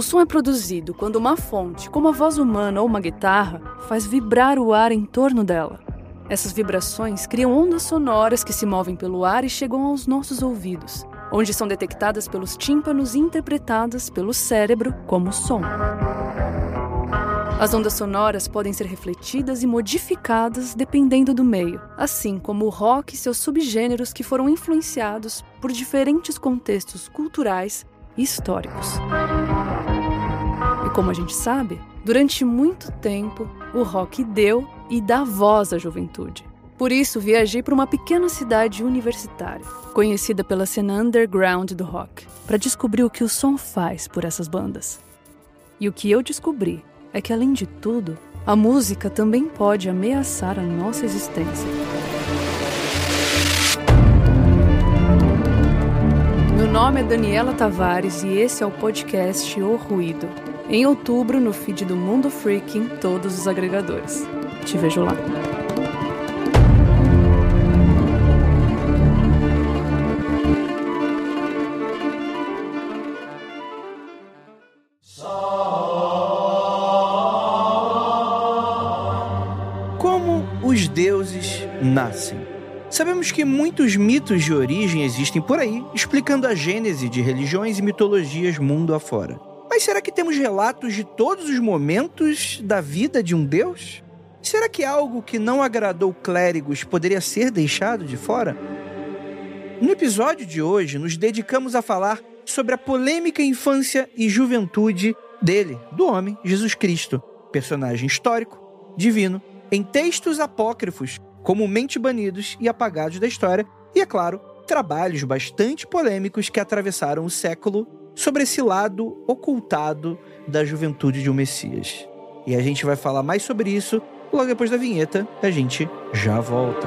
O som é produzido quando uma fonte, como a voz humana ou uma guitarra, faz vibrar o ar em torno dela. Essas vibrações criam ondas sonoras que se movem pelo ar e chegam aos nossos ouvidos, onde são detectadas pelos tímpanos e interpretadas pelo cérebro como som. As ondas sonoras podem ser refletidas e modificadas dependendo do meio, assim como o rock e seus subgêneros que foram influenciados por diferentes contextos culturais históricos. E como a gente sabe, durante muito tempo o rock deu e dá voz à juventude. Por isso, viajei para uma pequena cidade universitária, conhecida pela cena underground do rock, para descobrir o que o som faz por essas bandas. E o que eu descobri é que, além de tudo, a música também pode ameaçar a nossa existência. Nome é Daniela Tavares e esse é o podcast O Ruído. Em outubro, no feed do Mundo Freak em todos os agregadores. Te vejo lá. Como os deuses nascem? Sabemos que muitos mitos de origem existem por aí, explicando a gênese de religiões e mitologias mundo afora. Mas será que temos relatos de todos os momentos da vida de um deus? Será que algo que não agradou clérigos poderia ser deixado de fora? No episódio de hoje, nos dedicamos a falar sobre a polêmica infância e juventude dele, do homem Jesus Cristo, personagem histórico, divino, em textos apócrifos, comumente banidos e apagados da história, e, é claro, trabalhos bastante polêmicos que atravessaram o século sobre esse lado ocultado da juventude de um Messias. E a gente vai falar mais sobre isso logo depois da vinheta. A gente já volta.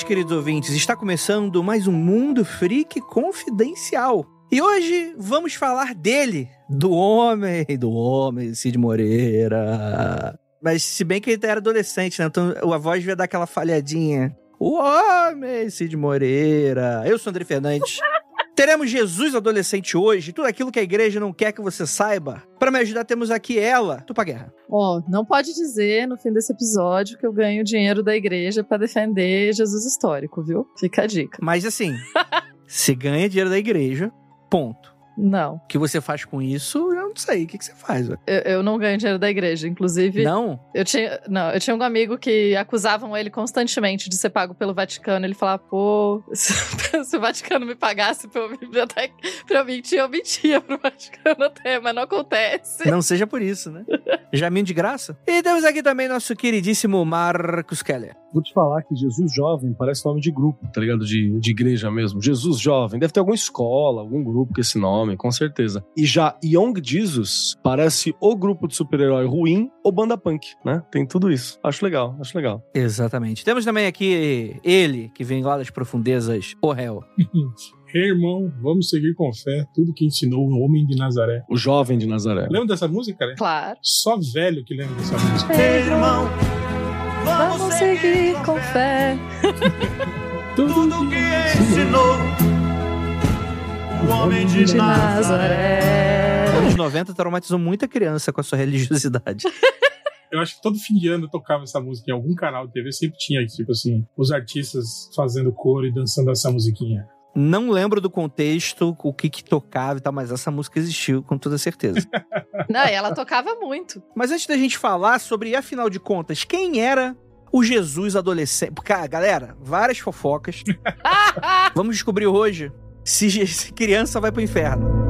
Noites, queridos ouvintes. Está começando mais um Mundo Freak Confidencial. E hoje vamos falar dele, do homem, do homem, Cid Moreira. Mas se bem que ele era adolescente, né? Então a voz devia dar aquela falhadinha. O homem, Cid Moreira. Eu sou André Fernandes. Teremos Jesus adolescente hoje, tudo aquilo que a igreja não quer que você saiba. Para me ajudar, temos aqui ela, Tupa Guerra. Ó, não pode dizer no fim desse episódio que eu ganho dinheiro da igreja pra defender Jesus histórico, viu? Fica a dica. Mas assim, você ganha dinheiro da igreja, ponto. Não, O que você faz com isso, eu não sei. O que, que você faz? eu, eu não ganho dinheiro da igreja. Inclusive, Não? eu tinha, não, eu tinha um amigo que acusavam ele constantemente de ser pago pelo Vaticano. Ele falava, pô, se, se o Vaticano me pagasse pra eu, biblioteca, pra eu mentir, eu mentia pro Vaticano até, mas não acontece. Não seja por isso, né? Jaminho de graça. E temos aqui também nosso queridíssimo Marcos Keller. Vou te falar que Jesus Jovem parece nome de grupo, tá ligado? De, de igreja mesmo. Jesus Jovem. Deve ter alguma escola, algum grupo com esse nome, com certeza. E já Young Jesus parece o grupo de super-herói ruim ou banda punk, né? Tem tudo isso. Acho legal, acho legal. Exatamente. Temos também aqui ele, que vem lá das profundezas, o réu. Ei, irmão, vamos seguir com fé tudo que ensinou o homem de Nazaré. O jovem de Nazaré. Lembra dessa música, né? Claro. Só velho que lembra dessa música. Ei, irmão, vamos seguir com fé. Tudo que ensinou o homem de, De Nazaré. Anos 90 traumatizou muita criança com a sua religiosidade. Eu acho que todo fim de ano tocava essa música em algum canal de TV, sempre tinha, tipo assim, os artistas fazendo coro e dançando essa musiquinha. Não lembro do contexto, o que que tocava e tal, mas essa música existiu com toda certeza. Não, e ela tocava muito. mas antes da gente falar sobre, afinal de contas, quem era o Jesus adolescente? Porque, galera, várias fofocas. Vamos descobrir hoje se, criança vai pro inferno.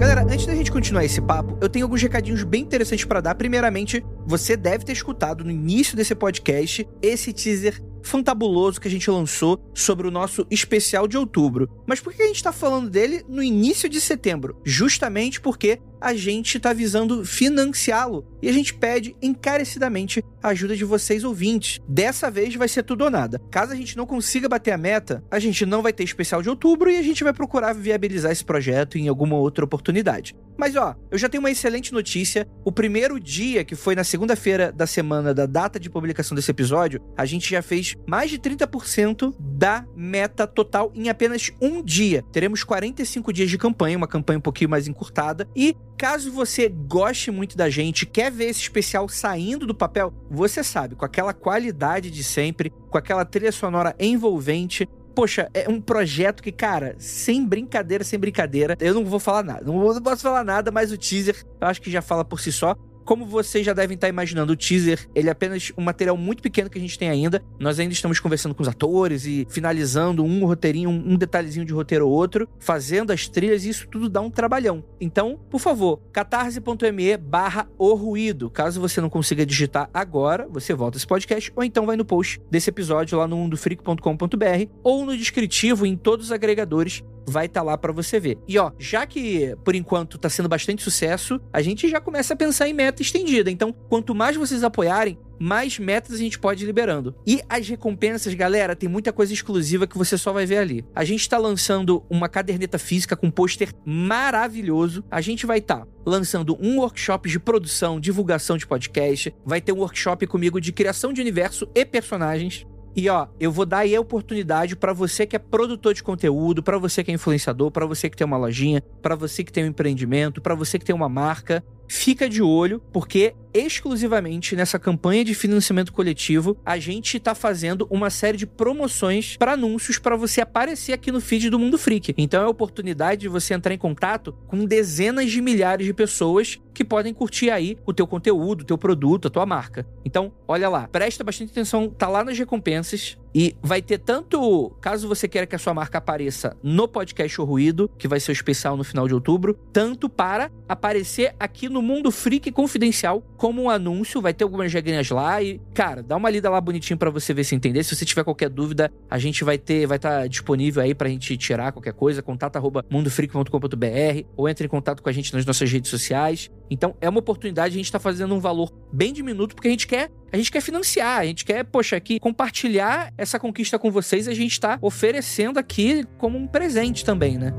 Galera, antes da gente continuar esse papo, eu tenho alguns recadinhos bem interessantes pra dar. Primeiramente, você deve ter escutado no início desse podcast esse teaser fantabuloso que a gente lançou sobre o nosso especial de outubro. Mas por que a gente tá falando dele no início de setembro? Justamente porque a gente tá visando financiá-lo e a gente pede encarecidamente a ajuda de vocês ouvintes. Dessa vez vai ser tudo ou nada. Caso a gente não consiga bater a meta, a gente não vai ter especial de outubro e a gente vai procurar viabilizar esse projeto em alguma outra oportunidade. Mas ó, eu já tenho uma excelente notícia. O primeiro dia, que foi na segunda-feira da semana da data de publicação desse episódio, a gente já fez mais de 30% da meta total em apenas um dia. Teremos 45 dias de campanha, uma campanha um pouquinho mais encurtada. E caso você goste muito da gente, quer ver esse especial saindo do papel, você sabe, com aquela qualidade de sempre, com aquela trilha sonora envolvente, Poxa, é um projeto que, cara, sem brincadeira, sem brincadeira, eu não vou falar nada. Não, posso falar nada, mas o teaser eu acho que já fala por si só. Como vocês já devem estar imaginando, o teaser, ele é apenas um material muito pequeno que a gente tem ainda. Nós ainda estamos conversando com os atores e finalizando um roteirinho, um detalhezinho de roteiro ou outro, fazendo as trilhas e isso tudo dá um trabalhão. Então, por favor, catarse.me barra o ruído. Caso você não consiga digitar agora, você volta esse podcast ou então vai no post desse episódio lá no mundofreak.com.br ou no descritivo em todos os agregadores vai estar lá pra você ver. E ó, já que por enquanto tá sendo bastante sucesso, a gente já começa a pensar em meta estendida. Então, quanto mais vocês apoiarem, mais metas a gente pode ir liberando. E as recompensas, galera, tem muita coisa exclusiva que você só vai ver ali. A gente tá lançando uma caderneta física com um pôster maravilhoso. A gente vai estar lançando um workshop de produção, divulgação de podcast, vai ter um workshop comigo de criação de universo e personagens. E ó, eu vou dar aí a oportunidade pra você que é produtor de conteúdo, pra você que é influenciador, pra você que tem uma lojinha, pra você que tem um empreendimento, pra você que tem uma marca. Fica de olho, porque exclusivamente nessa campanha de financiamento coletivo, a gente tá fazendo uma série de promoções para anúncios para você aparecer aqui no feed do Mundo Freak. Então é a oportunidade de você entrar em contato com dezenas de milhares de pessoas que podem curtir aí o teu conteúdo, o teu produto, a tua marca. Então, olha lá, presta bastante atenção, tá lá nas recompensas e vai ter tanto, caso você queira que a sua marca apareça no podcast O Ruído, que vai ser o especial no final de outubro, tanto para aparecer aqui no Mundo Freak Confidencial como um anúncio, vai ter algumas regrinhas lá e, cara, dá uma lida lá bonitinho pra você ver se entender. Se você tiver qualquer dúvida, a gente vai ter, vai estar disponível aí pra gente tirar qualquer coisa, contato arroba mundofreak.com.br ou entre em contato com a gente nas nossas redes sociais. Então, é uma oportunidade, a gente tá fazendo um valor bem diminuto porque a gente quer, a gente quer financiar, a gente quer, poxa, aqui compartilhar essa conquista com vocês, a gente tá oferecendo aqui como um presente também, né?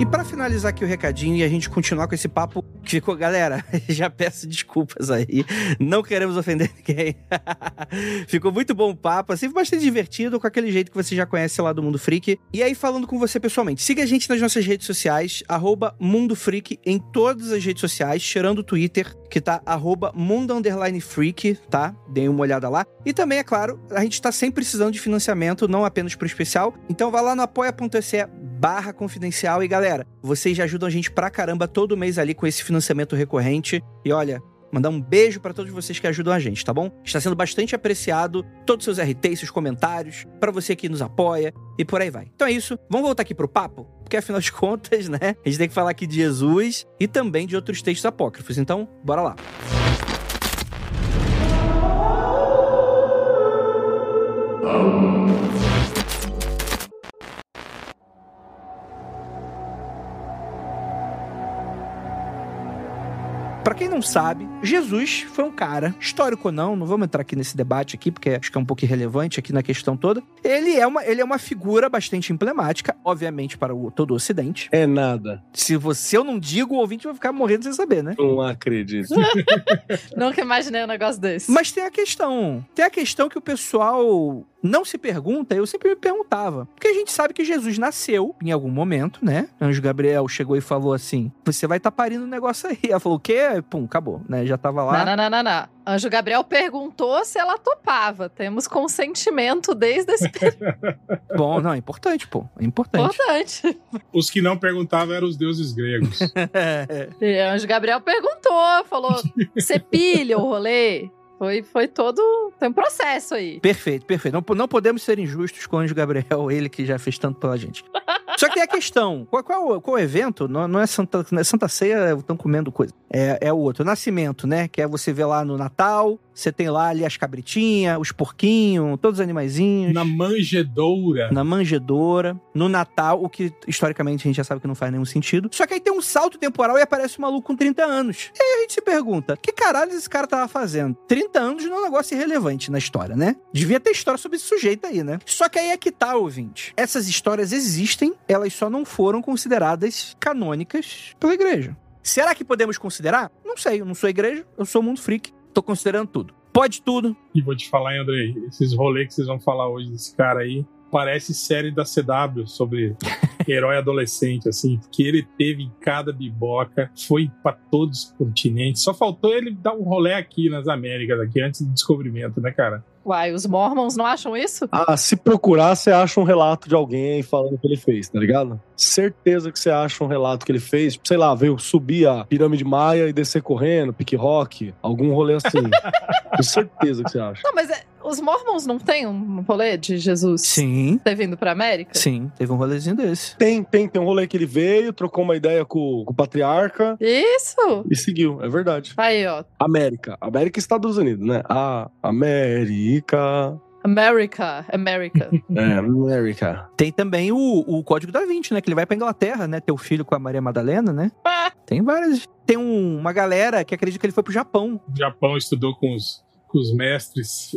E pra finalizar aqui o recadinho e a gente continuar com esse papo que ficou, galera, já peço desculpas aí, não queremos ofender ninguém. ficou muito bom o papo, assim, bastante divertido, com aquele jeito que você já conhece lá do Mundo Freak. E aí, falando com você pessoalmente, siga a gente nas nossas redes sociais, arroba Mundo Freak em todas as redes sociais, tirando o Twitter, que tá arroba Mundo Freak, tá? Deem uma olhada lá. E também, é claro, a gente tá sempre precisando de financiamento, não apenas pro especial. Então vai lá no apoia.se barra confidencial e galera, vocês já ajudam a gente pra caramba todo mês ali com esse financiamento recorrente. E olha, mandar um beijo pra todos vocês que ajudam a gente, tá bom? Está sendo bastante apreciado todos os seus RTs, seus comentários, pra você que nos apoia e por aí vai. Então é isso, vamos voltar aqui pro papo? Porque afinal de contas, né, a gente tem que falar aqui de Jesus e também de outros textos apócrifos. Então, bora lá. Pra quem não sabe, Jesus foi um cara, histórico ou não, não vamos entrar aqui nesse debate aqui, porque acho que é um pouco irrelevante aqui na questão toda. Ele é uma, ele é uma figura bastante emblemática, obviamente, para o, todo o Ocidente. É nada. Se você eu não digo, o ouvinte vai ficar morrendo sem saber, né? Não acredito. Nunca imaginei um negócio desse. Mas tem a questão. Tem a questão que o pessoal não se pergunta, eu sempre me perguntava. Porque a gente sabe que Jesus nasceu em algum momento, né? Anjo Gabriel chegou e falou assim: Você vai estar tá parindo um negócio aí. Ela falou: O quê? Pum, acabou, né? Já tava lá. Não, não, não, não, não. Anjo Gabriel perguntou se ela topava. Temos consentimento desde esse Bom, não, é importante, pô. É importante. Importante. Os que não perguntavam eram os deuses gregos. e Anjo Gabriel perguntou, falou: Você pilha o rolê? Foi, foi todo. Tem um processo aí. Perfeito, perfeito. Não, não podemos ser injustos com o Anjo Gabriel, ele que já fez tanto pela gente. Só que tem a questão: qual, qual, qual evento? Não, não, é Santa, não é Santa Ceia, estão comendo coisa. É, é o outro. Nascimento, né? Que é você ver lá no Natal, você tem lá ali as cabritinhas, os porquinhos, todos os animaizinhos. Na manjedoura. Na manjedoura. No Natal, o que historicamente a gente já sabe que não faz nenhum sentido. Só que aí tem um salto temporal e aparece um maluco com 30 anos. E aí a gente se pergunta: que caralho esse cara tava fazendo? 30 anos não é um negócio irrelevante na história, né? Devia ter história sobre esse sujeito aí, né? Só que aí é que tá, ouvinte. Essas histórias existem, elas só não foram consideradas canônicas pela igreja. Será que podemos considerar? Não sei, eu não sou igreja, eu sou mundo freak, tô considerando tudo. Pode tudo. E vou te falar, hein, Andrei, esses rolês que vocês vão falar hoje desse cara aí, parece série da CW sobre herói adolescente, assim, porque ele teve em cada biboca, foi para todos os continentes. Só faltou ele dar um rolê aqui nas Américas, aqui antes do descobrimento, né, cara? Uai, os Mormons não acham isso? Ah, se procurar, você acha um relato de alguém falando o que ele fez, tá ligado? Certeza que você acha um relato que ele fez, sei lá, veio subir a pirâmide maia e descer correndo, pique rock, algum rolê assim. Com certeza que você acha. Não, mas é, os Mormons não tem um rolê de Jesus Sim. ter vindo pra América? Sim, teve um rolezinho desse. Tem, tem, tem um rolê que ele veio, trocou uma ideia com, com o patriarca Isso! e seguiu, é verdade. Aí, ó. América. América e Estados Unidos, né? A América. America, America. É, América. Tem também o, o Código da Vinci, né? Que ele vai pra Inglaterra, né? Ter o filho com a Maria Madalena, né? Tem várias. Tem um- uma galera que acredita que ele foi pro Japão. O Japão estudou com os, os mestres.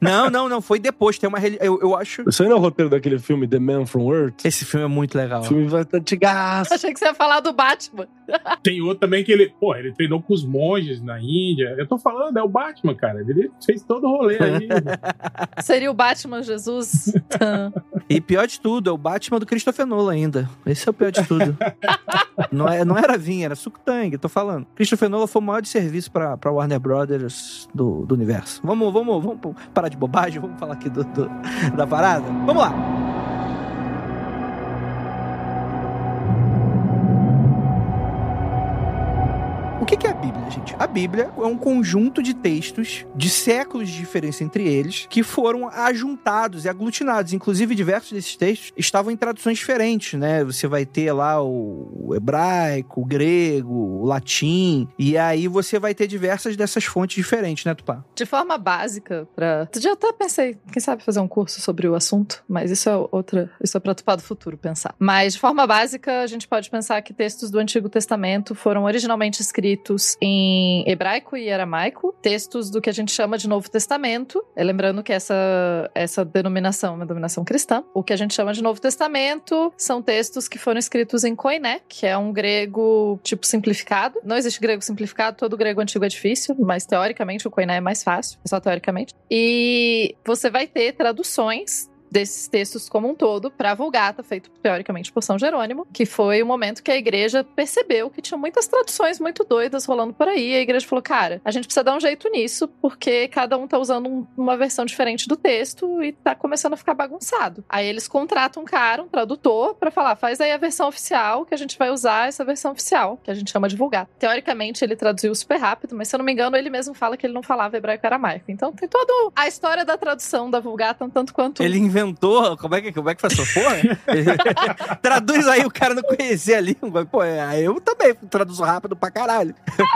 Não, não, não. Foi depois. Tem uma. Eu, eu acho. Isso aí não é o roteiro daquele filme The Man from Earth? Esse filme é muito legal. O filme vai estar de gás. Achei que você ia falar do Batman. Tem outro também que ele, pô, ele treinou com os monges na Índia. Eu tô falando, é o Batman, cara. Ele fez todo o rolê aí. Seria o Batman Jesus. E pior de tudo, é o Batman do Christopher Nolan ainda. Esse é o pior de tudo. não, é, não era vinho, era suco tangue, tô falando. Christopher Nolan foi o maior de serviço pra, pra Warner Brothers do, do universo. Vamos, vamos, vamos parar de bobagem, vamos falar aqui do, do- da parada? Vamos lá. A Bíblia é um conjunto de textos de séculos de diferença entre eles que foram ajuntados e aglutinados. Inclusive, diversos desses textos estavam em traduções diferentes, né? Você vai ter lá o hebraico, o grego, o latim, e aí você vai ter diversas dessas fontes diferentes, né, Tupá? De forma básica. Tu já até pensei, quem sabe fazer um curso sobre o assunto, mas isso é outra. Isso é pra Tupá do futuro pensar. Mas de forma básica, a gente pode pensar que textos do Antigo Testamento foram originalmente escritos em hebraico e aramaico, textos do que a gente chama de Novo Testamento. É, lembrando que essa, essa denominação é uma denominação cristã. O que a gente chama de Novo Testamento são textos que foram escritos em koiné, que é um grego tipo simplificado. Não existe grego simplificado, todo grego antigo é difícil, mas teoricamente o koiné é mais fácil, só teoricamente. E você vai ter traduções desses textos como um todo para a Vulgata, feito teoricamente por São Jerônimo, que foi o momento que a igreja percebeu que tinha muitas traduções muito doidas rolando por aí. A igreja falou: cara, a gente precisa dar um jeito nisso, porque cada um tá usando um- uma versão diferente do texto e tá começando a ficar bagunçado. Aí eles contratam um cara, um tradutor, para falar: faz aí a versão oficial, que a gente vai usar essa versão oficial, que a gente chama de Vulgata. Teoricamente ele traduziu super rápido, mas se eu não me engano, ele mesmo fala que ele não falava hebraico aramaico. Então tem toda a história da tradução da Vulgata, um tanto quanto. Ele inventou. Como é que, como é que faz essa porra? Traduz aí, o cara não conhecia a língua. Pô, é, eu também traduzo rápido pra caralho.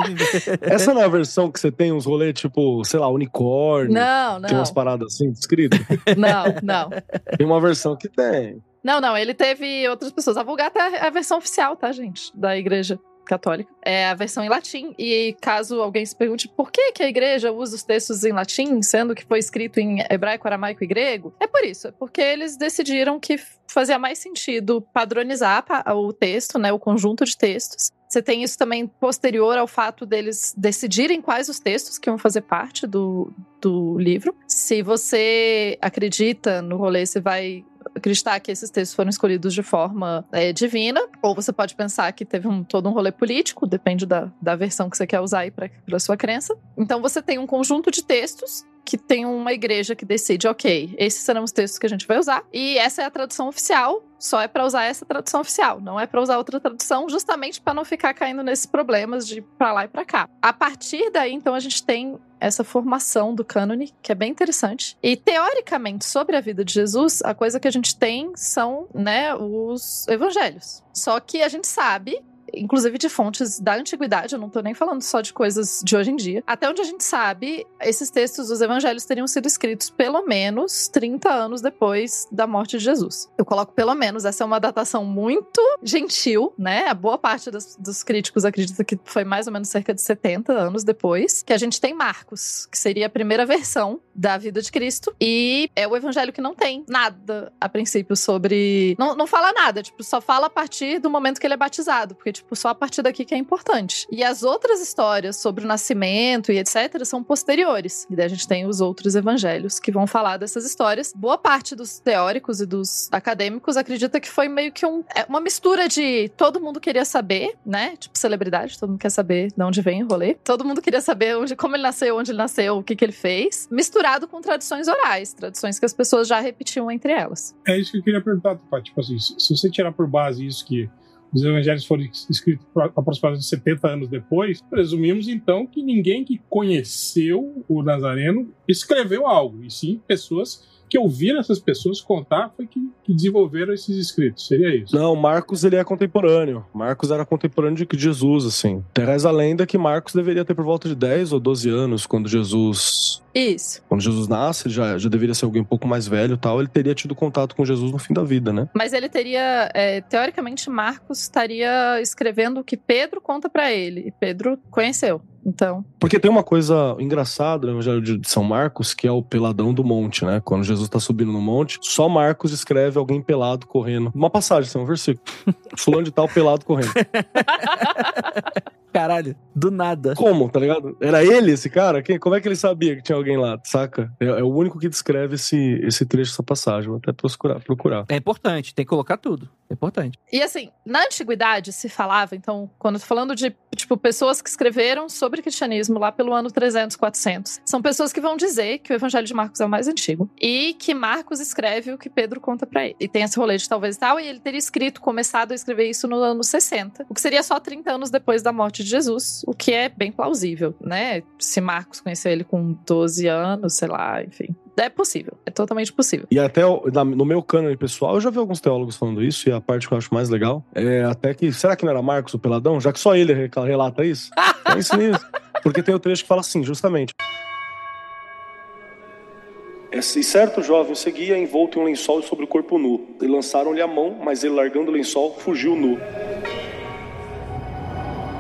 Essa não é a versão que você tem uns rolês tipo, sei lá, unicórnio? Não, Tem umas não. paradas assim escritas? Não, não. tem uma versão que tem. Não, não, ele teve outras pessoas. A Vulgata é a versão oficial, tá, gente? Da igreja. Católica. É a versão em latim. E caso alguém se pergunte por que, que a igreja usa os textos em latim, sendo que foi escrito em hebraico, aramaico e grego, é por isso. É porque eles decidiram que fazia mais sentido padronizar o texto, né, o conjunto de textos. Você tem isso também posterior ao fato deles decidirem quais os textos que vão fazer parte do, do livro. Se você acredita no rolê, você vai acreditar que esses textos foram escolhidos de forma é, divina, ou você pode pensar que teve um, todo um rolê político, depende da, da versão que você quer usar aí para sua crença. Então você tem um conjunto de textos que tem uma igreja que decide, ok, esses serão os textos que a gente vai usar, e essa é a tradução oficial, só é para usar essa tradução oficial, não é para usar outra tradução, justamente para não ficar caindo nesses problemas de para lá e para cá. A partir daí, então, a gente tem essa formação do cânone, que é bem interessante. E teoricamente, sobre a vida de Jesus, a coisa que a gente tem são, né, os evangelhos. Só que a gente sabe inclusive de fontes da antiguidade, eu não tô nem falando só de coisas de hoje em dia. Até onde a gente sabe, esses textos dos evangelhos teriam sido escritos pelo menos 30 anos depois da morte de Jesus. Eu coloco pelo menos, essa é uma datação muito gentil, né? A boa parte dos, dos críticos acredita que foi mais ou menos cerca de 70 anos depois que a gente tem Marcos, que seria a primeira versão da vida de Cristo, e é o evangelho que não tem nada a princípio sobre. Não, não fala nada, tipo, só fala a partir do momento que ele é batizado, porque, tipo, tipo, só a partir daqui que é importante. E as outras histórias sobre o nascimento e etc. são posteriores. E daí a gente tem os outros evangelhos que vão falar dessas histórias. Boa parte dos teóricos e dos acadêmicos acredita que foi meio que um, é uma mistura de todo mundo queria saber, né? Tipo, celebridade, todo mundo quer saber de onde vem o rolê. Todo mundo queria saber onde, como ele nasceu, onde ele nasceu, o que, que ele fez. Misturado com tradições orais, tradições que as pessoas já repetiam entre elas. É isso que eu queria perguntar, Tipo assim, se você tirar por base isso que os evangelhos foram escritos aproximadamente 70 anos depois, presumimos então que ninguém que conheceu o Nazareno escreveu algo, e sim pessoas que ouviram essas pessoas contar foi que, que, desenvolveram esses escritos. Seria isso? Não, Marcos ele é contemporâneo. Marcos era contemporâneo de Jesus, assim. Reza a lenda que Marcos deveria ter por volta de 10 ou 12 anos quando Jesus. Isso. Quando Jesus nasce, já, já deveria ser alguém um pouco mais velho tal. Ele teria tido contato com Jesus no fim da vida, né? Mas ele teria. É, teoricamente, Marcos estaria escrevendo o que Pedro conta para ele. E Pedro conheceu. Então. Porque tem uma coisa engraçada no Evangelho de São Marcos, que é o peladão do monte, né? Quando Jesus está subindo no monte, só Marcos escreve alguém pelado correndo. Uma passagem, assim, um versículo. Fulano de tal pelado correndo. Caralho, do nada. Como, tá ligado? Era ele esse cara? Quem, como é que ele sabia que tinha alguém lá, saca? É, é o único que descreve esse, esse trecho, essa passagem. Vou até procurar, procurar. É importante, tem que colocar tudo. É importante. E assim, na antiguidade se falava, então, quando eu tô falando de, tipo, pessoas que escreveram sobre cristianismo lá pelo ano 300, 400, são pessoas que vão dizer que o evangelho de Marcos é o mais antigo e que Marcos escreve o que Pedro conta para ele. E tem esse rolê de talvez tal, e ele teria escrito, começado a escrever isso no ano 60, o que seria só 30 anos depois da morte de Jesus, o que é bem plausível, né? Se Marcos conheceu ele com 12 anos, sei lá, enfim. É possível, é totalmente possível. E até no meu cânone pessoal, eu já vi alguns teólogos falando isso, e a parte que eu acho mais legal é até que. Será que não era Marcos o Peladão? Já que só ele relata isso? é isso mesmo. Porque tem o trecho que fala assim, justamente. E certo jovem seguia envolto em um lençol sobre o corpo nu. E lançaram-lhe a mão, mas ele, largando o lençol, fugiu nu.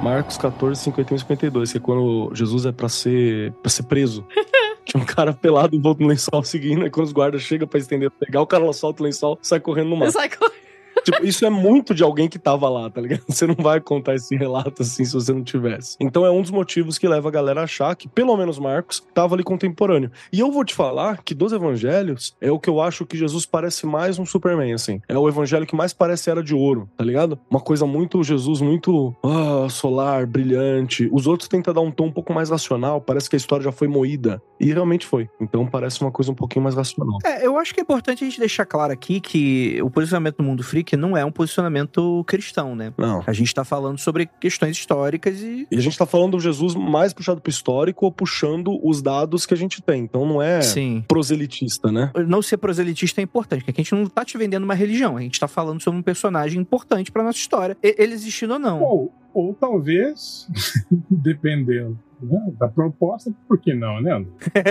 Marcos 14, 51 e 52, que é quando Jesus é para ser, pra ser preso. Tinha um cara pelado envolto no lençol seguindo, e quando os guardas chegam pra estender, pegar, o cara solta o lençol sai correndo no mar. Sai correndo. Tipo, isso é muito de alguém que tava lá, tá ligado? Você não vai contar esse relato assim se você não tivesse. Então é um dos motivos que leva a galera a achar que, pelo menos Marcos, tava ali contemporâneo. E eu vou te falar que dos evangelhos é o que eu acho que Jesus parece mais um Superman, assim. É o evangelho que mais parece era de ouro, tá ligado? Uma coisa muito Jesus, muito ah, solar, brilhante. Os outros tentam dar um tom um pouco mais racional, parece que a história já foi moída. E realmente foi. Então parece uma coisa um pouquinho mais racional. É, eu acho que é importante a gente deixar claro aqui que o posicionamento do mundo freak não é um posicionamento cristão, né? Não. A gente tá falando sobre questões históricas e. E a gente tá falando do Jesus mais puxado pro histórico ou puxando os dados que a gente tem. Então não é Sim. proselitista, né? Não ser proselitista é importante, porque a gente não tá te vendendo uma religião, a gente tá falando sobre um personagem importante pra nossa história, ele existindo ou não. Ou, ou talvez, dependendo né, da proposta, por que não, né?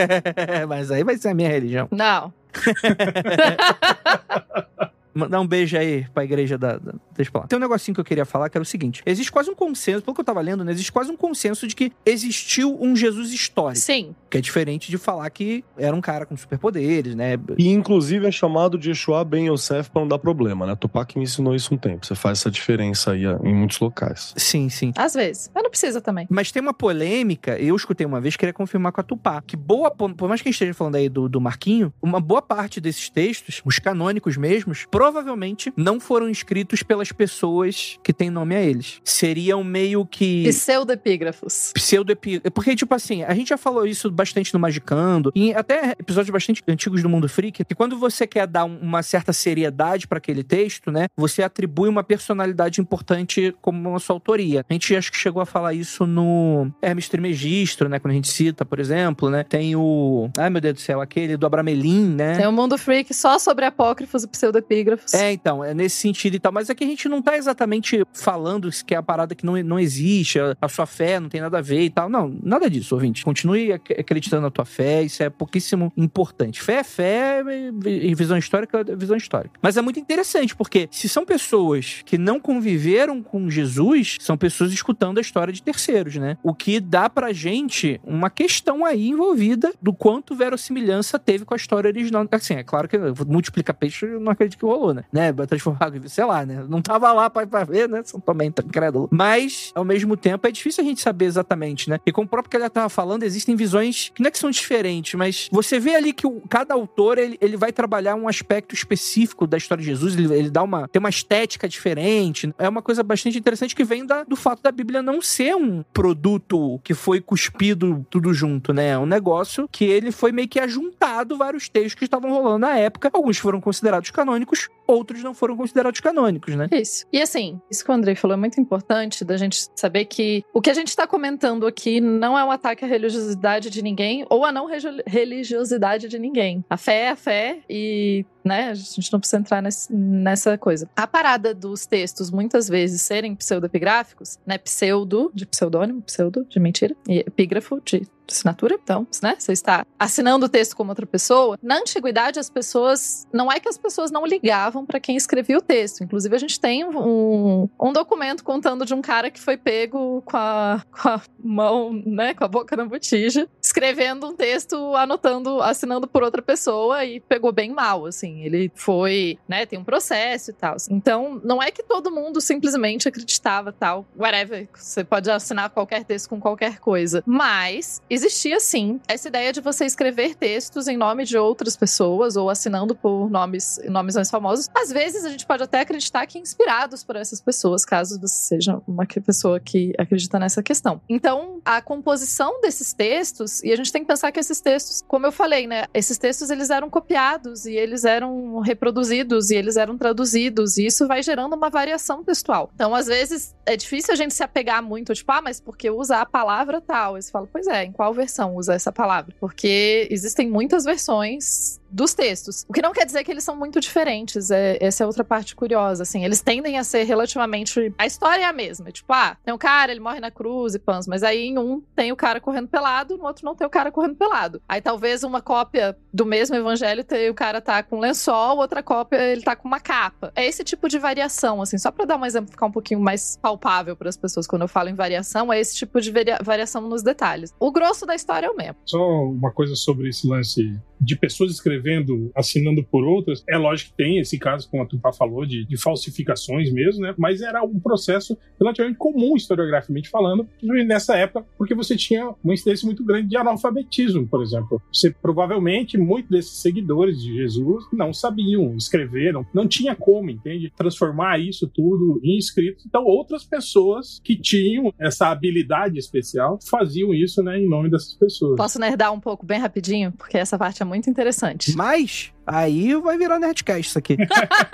Mas aí vai ser a minha religião. Não. Mandar um beijo aí pra igreja da, da. Deixa pra lá. Tem um negocinho que eu queria falar que era o seguinte: existe quase um consenso, pelo que eu tava lendo, né? Existe quase um consenso de que existiu um Jesus histórico. Sim. Que é diferente de falar que era um cara com superpoderes, né? E inclusive é chamado de Yeshua Ben Yosef pra não dar problema, né? Tupac me ensinou isso um tempo. Você faz essa diferença aí em muitos locais. Sim, sim. Às vezes. Mas não precisa também. Mas tem uma polêmica, eu escutei uma vez, queria confirmar com a Tupá, que boa, por mais que a gente esteja falando aí do, do Marquinho, uma boa parte desses textos, os canônicos mesmos, provavelmente não foram escritos pelas pessoas que têm nome a eles. Seriam meio que. Pseudepígrafos. Pseudepígrafos. Porque, tipo assim, a gente já falou isso bastante no Magicando, e até episódios bastante antigos do Mundo Freak, que quando você quer dar uma certa seriedade para aquele texto, né, você atribui uma personalidade importante como a sua autoria. A gente acho que chegou a falar isso no Hermes Trismegisto, né, quando a gente cita, por exemplo, né, tem o. Ai, meu Deus do céu, aquele do Abramelin, né? Tem o Mundo Freak só sobre apócrifos e É, então, é nesse sentido e tal. Mas é que a gente não tá exatamente falando que é a parada que não, não existe, a, a sua fé não tem nada a ver e tal. Não, nada disso, ouvinte. Continue ac- acreditando na tua fé, isso é pouquíssimo importante. Fé é fé e visão histórica é visão histórica. Mas é muito interessante, porque se são pessoas que não conviveram com Jesus, são pessoas escutando a história de terceiros, né? O que dá pra gente uma questão aí envolvida do quanto verossimilhança teve com a história original. Assim, é claro que multiplica peixe, eu não acredito que rolou, né? né? Transformar, sei lá, né? Não tava lá pra, pra ver, né? São também tá incrédulo. Mas, ao mesmo tempo, é difícil a gente saber exatamente, né? E como o próprio que ela tava falando, existem visões que não é que são diferentes, mas você vê ali que o, cada autor, ele, ele vai trabalhar um aspecto específico da história de Jesus, ele, ele dá uma, tem uma estética diferente. É uma coisa bastante interessante que vem da, do fato da Bíblia não ser um produto que foi cuspido tudo junto, né? É um negócio que ele foi meio que ajuntado vários textos que estavam rolando na época. Alguns foram considerados canônicos, outros não foram considerados canônicos, né? Isso. E assim, isso que o Andrei falou é muito importante da gente saber que o que a gente está comentando aqui não é um ataque à religiosidade de ninguém ou a não religiosidade de ninguém. A fé é a fé e né? A gente não precisa entrar nesse- nessa coisa. A parada dos textos muitas vezes serem pseudepigráficos, né? Pseudo, de pseudônimo, pseudo, de mentira, e epígrafo, de assinatura. Então, né? Você está assinando o texto como outra pessoa. Na antiguidade, as pessoas. Não é que as pessoas não ligavam para quem escrevia o texto. Inclusive, a gente tem um, um documento contando de um cara que foi pego com a, com a mão, né? Com a boca na botija, escrevendo um texto, anotando, assinando por outra pessoa e pegou bem mal, assim. Ele foi, né? Tem um processo e tal. Então, não é que todo mundo simplesmente acreditava tal, whatever. Você pode assinar qualquer texto com qualquer coisa. Mas existia sim essa ideia de você escrever textos em nome de outras pessoas ou assinando por nomes, nomes mais famosos. Às vezes a gente pode até acreditar que inspirados por essas pessoas, caso você seja uma pessoa que acredita nessa questão. Então, a composição desses textos, e a gente tem que pensar que esses textos, como eu falei, né, esses textos eles eram copiados e eles eram reproduzidos e eles eram traduzidos, e isso vai gerando uma variação textual. Então, às vezes, é difícil a gente se apegar muito, tipo, ah, mas porque usa a palavra tal? Aí você fala, pois é, em qual versão usa essa palavra? Porque existem muitas versões dos textos. O que não quer dizer que eles são muito diferentes. É, essa é outra parte curiosa, assim. Eles tendem a ser relativamente... A história é a mesma. Tipo, ah, tem um cara, ele morre na cruz e pans. Mas aí em um tem o cara correndo pelado, no outro não tem o cara correndo pelado. Aí talvez uma cópia do mesmo evangelho tem o cara tá com lençol, outra cópia ele tá com uma capa. É esse tipo de variação, assim. Só pra dar um exemplo, ficar um pouquinho mais palpável para as pessoas quando eu falo em variação, é esse tipo de varia- variação nos detalhes. O grosso da história é o mesmo. Só uma coisa sobre esse lance de pessoas escrevendo, assinando por outras. É lógico que tem esse caso, como a Tupá falou, de, de falsificações mesmo, né? Mas era um processo relativamente comum, historiograficamente falando, nessa época, porque você tinha uma incidência muito grande de analfabetismo, por exemplo. Você provavelmente, muitos desses seguidores de Jesus não sabiam escrever, não, não tinha como, entende? Transformar isso tudo em escrito. Então, outras pessoas que tinham essa habilidade especial faziam isso, né, em nome dessas pessoas. Posso nerdar um pouco bem rapidinho? Porque essa parte é muito interessante. Mas aí vai virar Nerdcast isso aqui.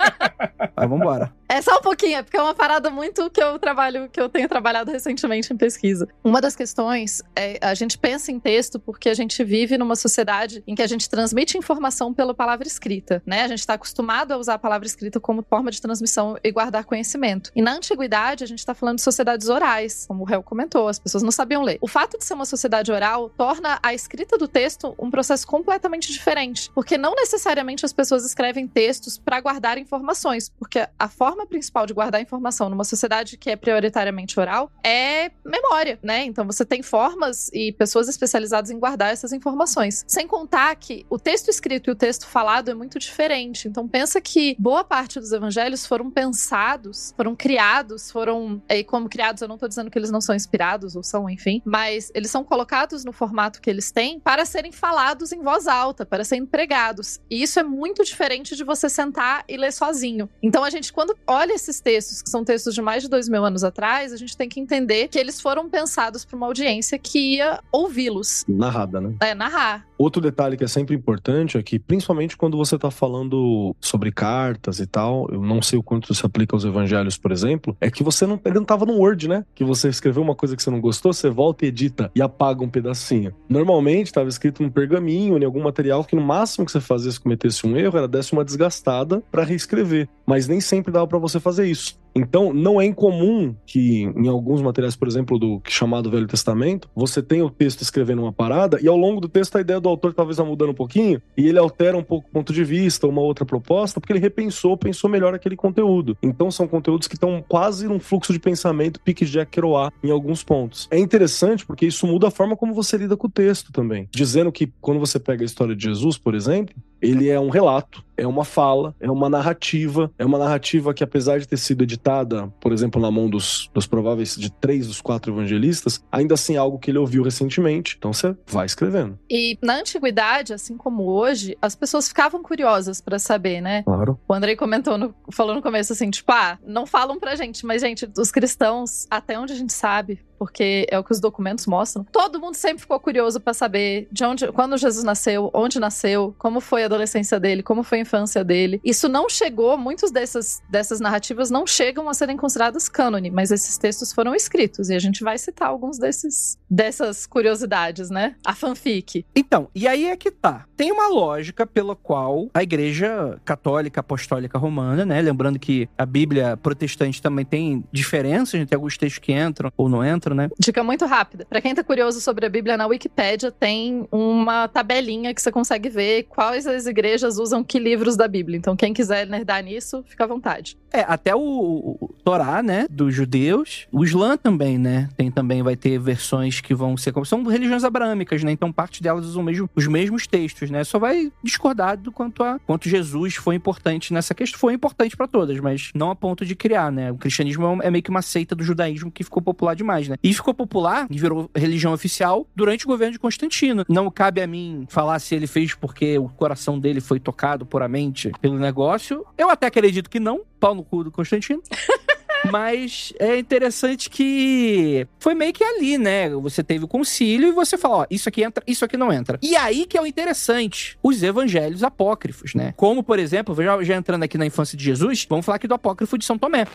Mas vambora. É só um pouquinho, é porque é uma parada muito que eu trabalho, que eu tenho trabalhado recentemente em pesquisa. Uma das questões é a gente pensa em texto porque a gente vive numa sociedade em que a gente transmite informação pela palavra escrita, né? A gente está acostumado a usar a palavra escrita como forma de transmissão e guardar conhecimento. E na antiguidade, a gente está falando de sociedades orais, como o réu comentou, as pessoas não sabiam ler. O fato de ser uma sociedade oral torna a escrita do texto um processo completamente diferente, porque não necessariamente as pessoas escrevem textos para guardar informações, porque a forma principal de guardar informação numa sociedade que é prioritariamente oral é memória, né? Então você tem formas e pessoas especializadas em guardar essas informações. Sem contar que o texto escrito e o texto falado é muito diferente. Então pensa que boa parte dos evangelhos foram pensados, foram criados, foram e como criados eu não tô dizendo que eles não são inspirados ou são, enfim, mas eles são colocados no formato que eles têm para serem falados em voz alta, para serem pregados. E isso é muito diferente de você sentar e ler sozinho. Então a gente quando olha esses textos, que são textos de mais de dois mil anos atrás, a gente tem que entender que eles foram pensados para uma audiência que ia ouvi-los. Narrada, né? É, narrar. Outro detalhe que é sempre importante é que, principalmente quando você está falando sobre cartas e tal, eu não sei o quanto isso aplica aos evangelhos, por exemplo, é que você não, ele não tava no Word, né? Que você escreveu uma coisa que você não gostou, você volta e edita e apaga um pedacinho. Normalmente estava escrito num pergaminho, em algum material que no máximo que você fazia se cometesse um erro era desse uma desgastada para reescrever. Mas nem sempre dava para você fazer isso. Então, não é incomum que em alguns materiais, por exemplo, do chamado Velho Testamento, você tenha o texto escrevendo uma parada e ao longo do texto a ideia do autor talvez vá mudando um pouquinho e ele altera um pouco o ponto de vista, uma outra proposta, porque ele repensou, pensou melhor aquele conteúdo. Então, são conteúdos que estão quase num fluxo de pensamento pique Jack Kerouac em alguns pontos. É interessante porque isso muda a forma como você lida com o texto também. Dizendo que quando você pega a história de Jesus, por exemplo, ele é um relato, é uma fala, é uma narrativa, é uma narrativa que apesar de ter sido editada, por exemplo, na mão dos, dos prováveis de três dos quatro evangelistas, ainda assim é algo que ele ouviu recentemente. Então você vai escrevendo. E na antiguidade, assim como hoje, as pessoas ficavam curiosas para saber, né? Claro. O Andrei comentou, no, falou no começo assim, tipo, ah, não falam pra gente, mas gente, os cristãos, até onde a gente sabe, porque é o que os documentos mostram. Todo mundo sempre ficou curioso para saber de onde, quando Jesus nasceu, onde nasceu, como foi a adolescência dele, como foi a infância dele. Isso não chegou, muitos dessas, dessas narrativas não chegam a serem consideradas cânone, mas esses textos foram escritos e a gente vai citar alguns desses dessas curiosidades, né? A fanfic. Então, e aí é que tá. Tem uma lógica pela qual a Igreja Católica Apostólica Romana, né, lembrando que a Bíblia protestante também tem diferenças, tem alguns textos que entram ou não entram, né? Dica muito rápida. Para quem tá curioso sobre a Bíblia, na Wikipédia tem uma tabelinha que você consegue ver quais as igrejas usam que livros da Bíblia. Então, quem quiser nerdar nisso, fica à vontade. É, até o, o Torá, né, dos judeus, o Islã também, né, tem também vai ter versões que vão ser são religiões abraâmicas, né? Então parte delas usam mesmo, os mesmos textos, né? Só vai discordar do quanto a quanto Jesus foi importante nessa questão, foi importante para todas, mas não a ponto de criar, né? O cristianismo é meio que uma seita do judaísmo que ficou popular demais, né? E ficou popular e virou religião oficial durante o governo de Constantino. Não cabe a mim falar se ele fez porque o coração dele foi tocado puramente pelo negócio. Eu até acredito que não, pau no cu do Constantino. Mas é interessante que foi meio que ali, né? Você teve o concílio e você fala, ó, isso aqui entra, isso aqui não entra. E aí que é o interessante, os evangelhos apócrifos, né? Como, por exemplo, já, já entrando aqui na infância de Jesus, vamos falar aqui do apócrifo de São Tomé.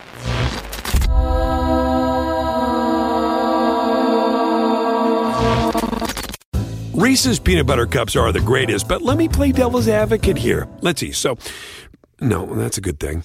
Reese's peanut butter cups are the greatest, but let me play devil's advocate here. Let's see. So, no, that's a good thing.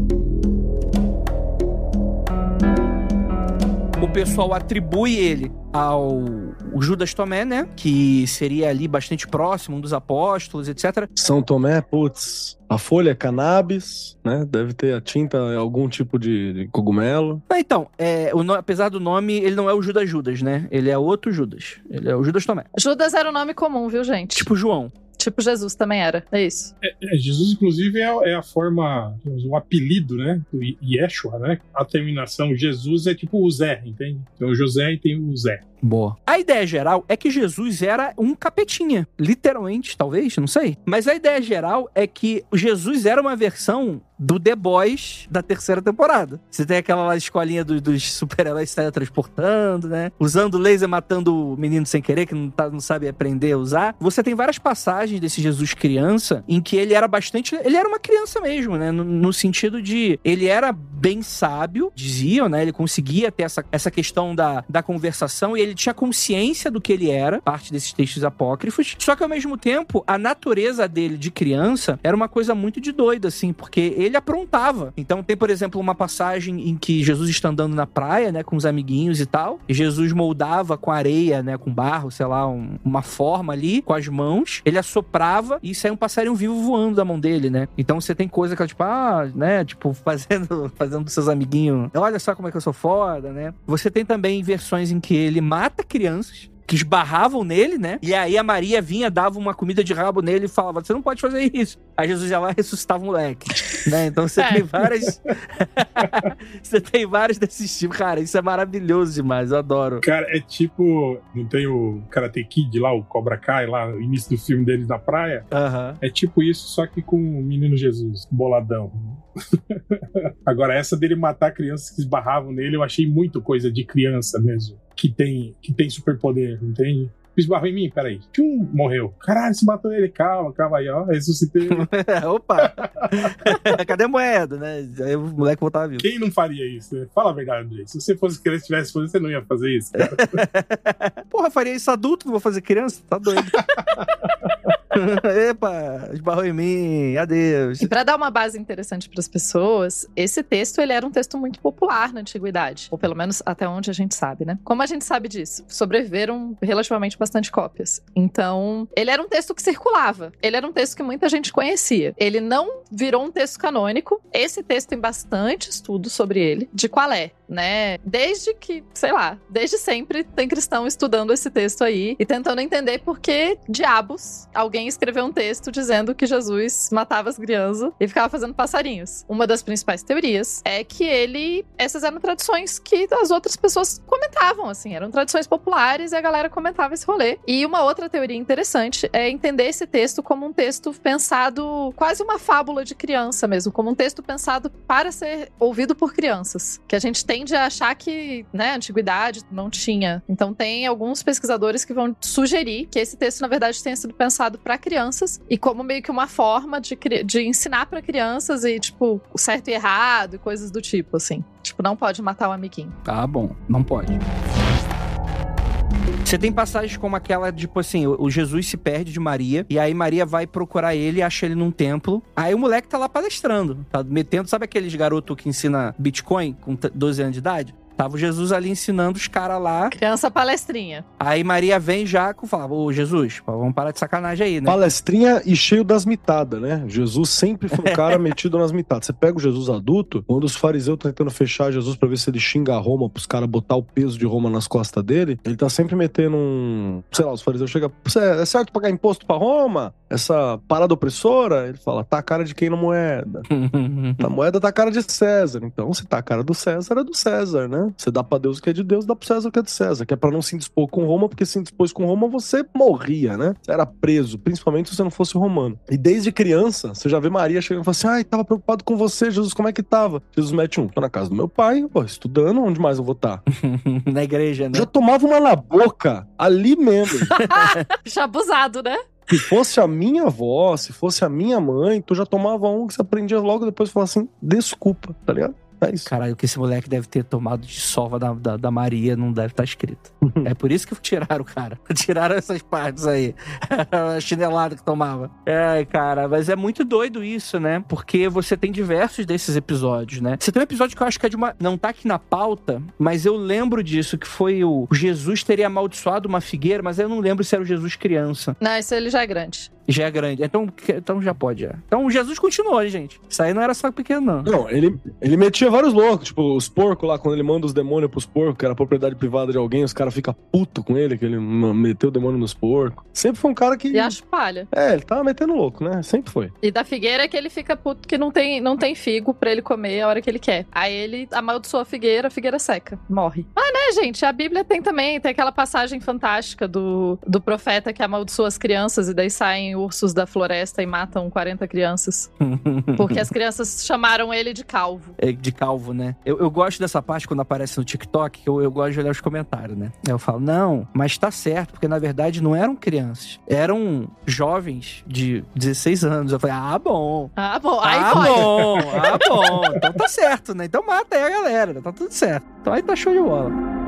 Pessoal atribui ele ao Judas Tomé, né? Que seria ali bastante próximo, um dos apóstolos, etc. São Tomé, putz, a folha é cannabis, né? Deve ter a tinta, algum tipo de, de cogumelo. Ah, então, é, o no- apesar do nome, ele não é o Judas Judas, né? Ele é outro Judas. Ele é o Judas Tomé. Judas era o nome comum, viu, gente? Tipo João. Tipo Jesus também era. É isso. É, Jesus, inclusive, é, é a forma, digamos, o apelido, né? Do Yeshua, né? A terminação Jesus é tipo o Zé, entende? Tem o José e tem o Zé. Boa. A ideia geral é que Jesus era um capetinha. Literalmente, talvez, não sei. Mas a ideia geral é que Jesus era uma versão do The Boys da terceira temporada. Você tem aquela escolinha do- dos super-heróis se teletransportando, né? Usando laser, matando o menino sem querer, que não, tá- não sabe aprender a usar. Você tem várias passagens desse Jesus criança em que ele era bastante. Ele era uma criança mesmo, né? No, no sentido de. Ele era bem sábio, diziam, né? Ele conseguia ter essa, essa questão da, da conversação e ele tinha consciência do que ele era, parte desses textos apócrifos. Só que ao mesmo tempo, a natureza dele de criança era uma coisa muito de doido, assim, porque ele aprontava. Então tem, por exemplo, uma passagem em que Jesus está andando na praia, né, com os amiguinhos e tal, e Jesus moldava com areia, né, com barro, sei lá, um- uma forma ali, com as mãos, ele assoprava e saía um passarinho vivo voando da mão dele, né? Então você tem coisa que, tipo, ah, né, tipo, fazendo, fazendo seus amiguinhos, olha só como é que eu sou foda, né? Você tem também versões em que ele mata crianças, que esbarravam nele, né? E aí a Maria vinha, dava uma comida de rabo nele e falava: Você não pode fazer isso. Aí Jesus ia lá e ressuscitava o moleque. né? Então você É. tem várias. você tem vários desses tipos. Cara, isso é maravilhoso demais. Eu adoro. Cara, é tipo. Não tem o Karate Kid lá, o Cobra Kai, lá, o início do filme deles na praia? É tipo isso, só que com o menino Jesus, boladão. Agora, essa dele matar crianças que esbarravam nele, eu achei muito coisa de criança mesmo. Que tem, que tem superpoder, entende? Esbarrou em mim, peraí. Tchum, morreu. Caralho, você matou ele. Calma, calma aí, ó. Ressuscitei. Opa! Cadê a moeda, né? Aí o moleque voltava vivo. Quem não faria isso? né? Fala a verdade. Se você fosse criança e tivesse você não ia fazer isso. Porra, faria isso adulto, não vou fazer criança? Tá doido. Epa, esbarrou em mim, adeus. E para dar uma base interessante para as pessoas, esse texto ele era um texto muito popular na antiguidade, ou pelo menos até onde a gente sabe, né? Como a gente sabe disso? Sobreviveram relativamente bastante cópias. Então, ele era um texto que circulava. Ele era um texto que muita gente conhecia. Ele não virou um texto canônico. Esse texto tem bastante estudo sobre ele, de qual é, né? Desde que, sei lá, desde sempre tem cristão estudando esse texto aí e tentando entender por que diabos alguém escreveu um texto dizendo que Jesus matava as crianças e ficava fazendo passarinhos. Uma das principais teorias é que ele. Essas eram tradições que as outras pessoas comentavam, assim, eram tradições populares e a galera comentava esse rolê. E uma outra teoria interessante é entender esse texto como um texto pensado, quase uma fábula de criança mesmo, como um texto pensado para ser ouvido por crianças. Que a gente tende a achar que, né, antiguidade não tinha. Então tem alguns pesquisadores que vão sugerir que esse texto, na verdade, tenha sido pensado para crianças e como meio que uma forma de, de ensinar para crianças e, tipo, o certo e errado e coisas do tipo, assim. Tipo, não pode matar o amiguinho. Tá bom, não pode. Você tem passagens como aquela, tipo assim, o o Jesus se perde de Maria, e aí Maria vai procurar ele e acha ele num templo. Aí o moleque tá lá palestrando, tá metendo, sabe aqueles garotos que ensina Bitcoin com t- 12 anos de idade? Tava o Jesus ali ensinando os caras lá. Criança palestrinha. Aí Maria vem já com falava, ô Jesus, vamos parar de sacanagem aí, né? Palestrinha e cheio das mitadas, né? Jesus sempre foi um cara metido nas mitadas. Você pega o Jesus adulto, quando os fariseus estão tentando fechar Jesus pra ver se ele xinga Roma, pros caras botar o peso de Roma nas costas dele, ele tá sempre metendo um. Sei lá, os fariseus chegam. É certo pagar imposto pra Roma? Essa parada opressora? Ele fala, tá a cara de quem na moeda? A moeda tá a cara de César. Então, se tá a cara do César, é do César, né? Você dá pra Deus o que é de Deus, dá pro César o que é de César. Que é pra não se indispor com Roma, porque se indispôs com Roma, você morria, né? Você era preso, principalmente se você não fosse romano. E desde criança, você já vê Maria chegando e fala assim: ai, tava preocupado com você, Jesus, como é que tava? Jesus mete um, tô na casa do meu pai, pô, estudando, onde mais eu vou estar? Na igreja, né? Já tomava uma na boca, ali mesmo. Já abusado, né? Se fosse a minha avó, se fosse a minha mãe, tu já tomava um que você aprendia logo depois e falava assim: desculpa, tá ligado? É isso. Caralho, o que esse moleque deve ter tomado de sova da, da, da Maria não deve estar escrito. é por isso que tiraram o cara. Tiraram essas partes aí. a chinelada que tomava. Ai, cara, mas é muito doido isso, né? Porque você tem diversos desses episódios, né? Você tem um episódio que eu acho que é de uma. Não tá aqui na pauta, mas eu lembro disso, que foi o o Jesus teria amaldiçoado uma figueira, mas eu não lembro se era o Jesus criança. Não, isso ele já é grande. Já é grande. Então, então já pode, já. Então Jesus continuou, hein, gente. Isso aí não era só pequeno, não. Não, ele, ele metia vários loucos, tipo, os porcos lá, quando ele manda os demônios pros porcos, que era propriedade privada de alguém, os caras ficam puto com ele, que ele meteu o demônio nos porcos. Sempre foi um cara que. E acho palha. É, ele tava metendo louco, né? Sempre foi. E da figueira é que ele fica puto que não tem, não tem figo pra ele comer a hora que ele quer. Aí ele amaldiçoa a figueira, a figueira seca, morre. Mas né, gente, a Bíblia tem também, tem aquela passagem fantástica do, do profeta que amaldiçoa as crianças e daí saem ursos da floresta e matam 40 crianças. Porque as crianças chamaram ele de calvo. É, de calvo, né? Eu, eu gosto dessa parte quando aparece no TikTok, que eu, eu gosto de olhar os comentários, né? Eu falo, não, mas tá certo, porque na verdade não eram crianças, eram jovens de 16 anos. Eu falei, ah, bom. Ah, bom. Aí ah, pode. bom, ah, bom. Então tá certo, né? Então mata aí a galera, tá tudo certo. Então aí tá show de bola.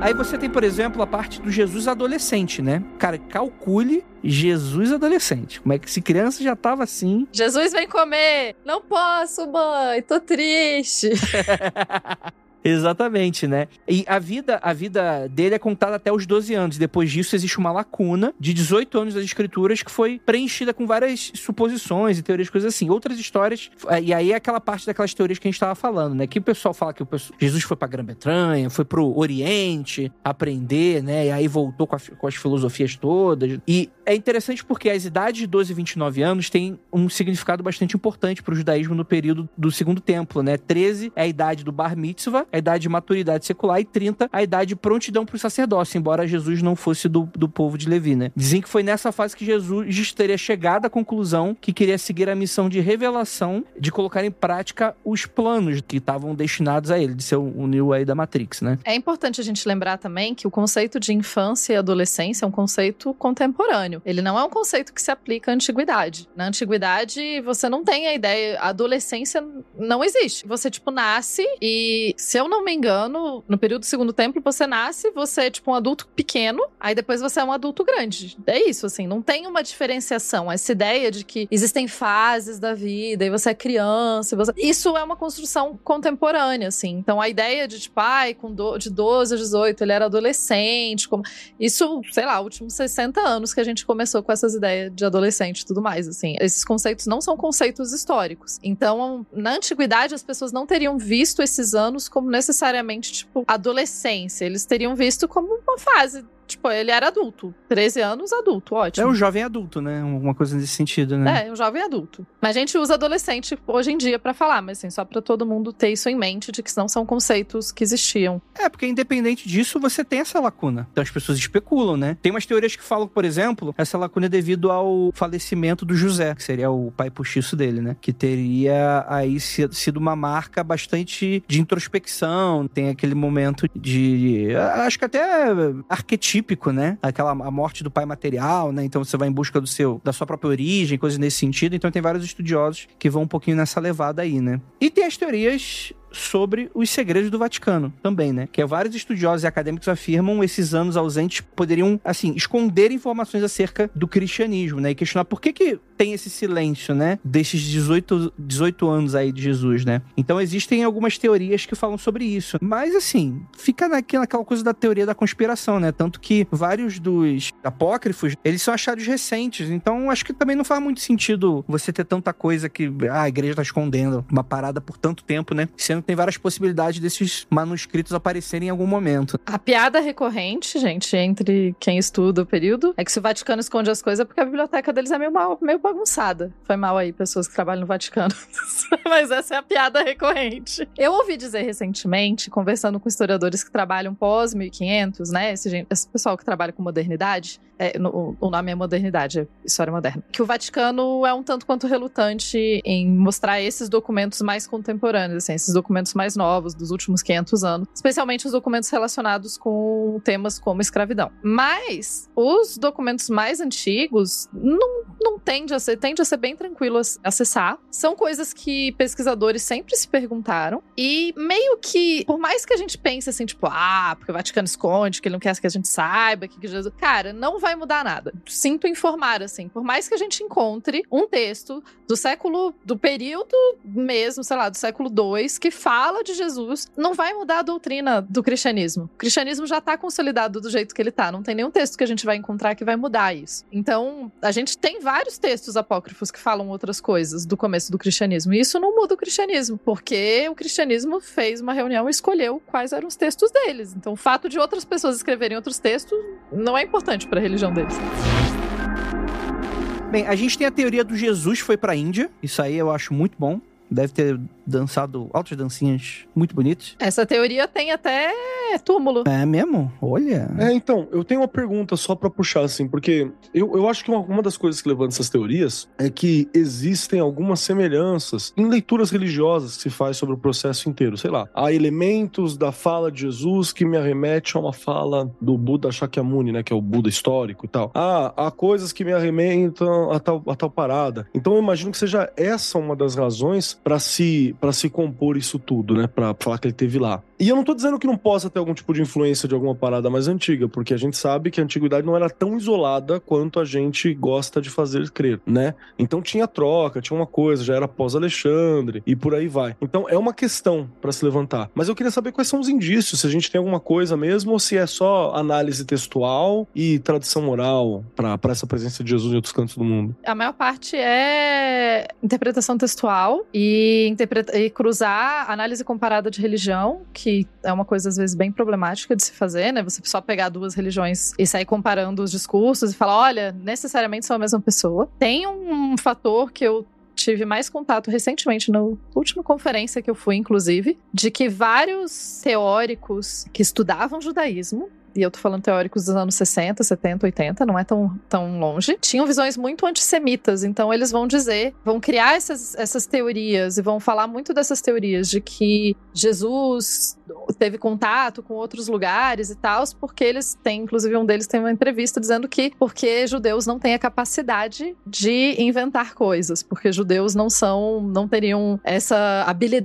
Aí você tem, por exemplo, a parte do Jesus adolescente, né? Cara, calcule Jesus adolescente. Como é que se criança já tava assim? Jesus vem comer. Não posso, mãe. Tô triste. Exatamente, né? E a vida, a vida dele é contada até os 12 anos. Depois disso, existe uma lacuna de 18 anos das escrituras que foi preenchida com várias suposições e teorias, coisas assim. Outras histórias, e aí é aquela parte daquelas teorias que a gente estava falando, né? Que o pessoal fala que o pessoal, Jesus foi pra Grã-Bretanha, foi pro Oriente aprender, né? E aí voltou com, a, com as filosofias todas. E é interessante porque as idades de 12 e 29 anos têm um significado bastante importante para o judaísmo no período do Segundo Templo, né? 13 é a idade do Bar Mitzvah, a idade de maturidade secular, e 30 a idade de prontidão para o sacerdócio, embora Jesus não fosse do, do povo de Levi, né? Dizem que foi nessa fase que Jesus teria chegado à conclusão que queria seguir a missão de revelação, de colocar em prática os planos que estavam destinados a ele, de ser o, Neo aí da Matrix, né? É importante a gente lembrar também que o conceito de infância e adolescência é um conceito contemporâneo. Ele não é um conceito que se aplica à antiguidade. Na antiguidade, você não tem a ideia, a adolescência não existe. Você, tipo, nasce e, se eu não me engano, no período do segundo templo, você nasce, você é, tipo, um adulto pequeno, aí depois você é um adulto grande. É isso, assim, não tem uma diferenciação. Essa ideia de que existem fases da vida e você é criança, você... isso é uma construção contemporânea, assim. Então, a ideia de, tipo, ai, com do... de 12 a 18, ele era adolescente, como... isso, sei lá, últimos 60 anos que a gente começou com essas ideias de adolescente e tudo mais, assim. Esses conceitos não são conceitos históricos. Então, na antiguidade, as pessoas não teriam visto esses anos como necessariamente, tipo, adolescência. Eles teriam visto como uma fase Tipo, ele era adulto. 13 anos, adulto, ótimo. É um jovem adulto, né? Alguma coisa nesse sentido, né? É, um jovem adulto. Mas a gente usa adolescente hoje em dia para falar, mas assim, só para todo mundo ter isso em mente, de que não são conceitos que existiam. É, porque independente disso, você tem essa lacuna. Então as pessoas especulam, né? Tem umas teorias que falam, por exemplo, essa lacuna é devido ao falecimento do José, que seria o pai postiço dele, né? Que teria aí sido uma marca bastante de introspecção, tem aquele momento de. Acho que até arquetípico típico, né? Aquela a morte do pai material, né? Então você vai em busca do seu da sua própria origem, coisas nesse sentido. Então tem vários estudiosos que vão um pouquinho nessa levada aí, né? E tem as teorias sobre os segredos do Vaticano também, né? Que vários estudiosos e acadêmicos afirmam esses anos ausentes poderiam, assim, esconder informações acerca do cristianismo, né? E questionar por que que tem esse silêncio, né? Desses 18, 18 anos aí de Jesus, né? Então existem algumas teorias que falam sobre isso. Mas, assim, fica naquela, naquela coisa da teoria da conspiração, né? Tanto que vários dos apócrifos, eles são achados recentes. Então, acho que também não faz muito sentido você ter tanta coisa que ah, a igreja tá escondendo uma parada por tanto tempo, né? Sendo que tem várias possibilidades desses manuscritos aparecerem em algum momento. A piada recorrente, gente, entre quem estuda o período, é que se o Vaticano esconde as coisas é porque a biblioteca deles é meio, mal, meio bagunçada. Foi mal aí, pessoas que trabalham no Vaticano. Mas essa é a piada recorrente. Eu ouvi dizer recentemente, conversando com historiadores que trabalham pós-1500, né? Esse, esse, pessoal que trabalha com modernidade, é, no, o nome é modernidade, é história moderna. Que o Vaticano é um tanto quanto relutante em mostrar esses documentos mais contemporâneos, assim, esses documentos mais novos dos últimos 500 anos, especialmente os documentos relacionados com temas como escravidão. Mas os documentos mais antigos não, não tende a ser, tende a ser bem tranquilo acessar. São coisas que pesquisadores sempre se perguntaram e meio que, por mais que a gente pense assim, tipo, ah, porque o Vaticano esconde, que ele não quer que a gente saiba, que Jesus, cara, não vai mudar nada. Sinto informar assim, por mais que a gente encontre um texto do século do período mesmo, sei lá, do século 2 que fala de Jesus, não vai mudar a doutrina do cristianismo. O cristianismo já está consolidado do jeito que ele está. Não tem nenhum texto que a gente vai encontrar que vai mudar isso. Então, a gente tem vários textos apócrifos que falam outras coisas do começo do cristianismo. E isso não muda o cristianismo, porque o cristianismo fez uma reunião e escolheu quais eram os textos deles. Então, o fato de outras pessoas escreverem outros textos não é importante para a religião deles. Bem, a gente tem a teoria do Jesus foi para a Índia. Isso aí eu acho muito bom deve ter dançado altas dancinhas muito bonitas. Essa teoria tem até túmulo. É mesmo? Olha. É, então, eu tenho uma pergunta só pra puxar, assim, porque eu, eu acho que uma, uma das coisas que levanta essas teorias é que existem algumas semelhanças em leituras religiosas que se faz sobre o processo inteiro. Sei lá, há elementos da fala de Jesus que me arremete a uma fala do Buda Shakyamuni, né, que é o Buda histórico e tal. Ah, há coisas que me arremetam a tal, a tal parada. Então eu imagino que seja essa uma das razões pra se, pra se compor isso tudo, né, pra falar que ele teve lá. E eu não tô dizendo que não possa ter algum tipo de influência de alguma parada mais antiga, porque a gente sabe que a antiguidade não era tão isolada quanto a gente gosta de fazer crer, né? Então tinha troca, tinha uma coisa, já era pós-Alexandre e por aí vai. Então é uma questão pra se levantar. Mas eu queria saber quais são os indícios, se a gente tem alguma coisa mesmo ou se é só análise textual e tradição oral pra essa presença de Jesus em outros cantos do mundo. A maior parte é interpretação textual e, e cruzar análise comparada de religião, que é uma coisa às vezes bem problemática de se fazer, né? Você só pegar duas religiões e sair comparando os discursos e falar, olha, necessariamente são a mesma pessoa. Tem um fator que eu tive mais contato recentemente, na última conferência que eu fui, inclusive, de que vários teóricos que estudavam judaísmo e eu tô falando teóricos dos anos 60, 70, 80, não é tão, tão longe, tinham visões muito antissemitas. Então, eles vão dizer, vão criar essas, essas teorias e vão falar muito dessas teorias de que Jesus teve contato com outros lugares e tal, porque eles têm, inclusive um deles tem uma entrevista dizendo que porque judeus não têm a capacidade de inventar coisas, porque judeus não são, não teriam essa habilidade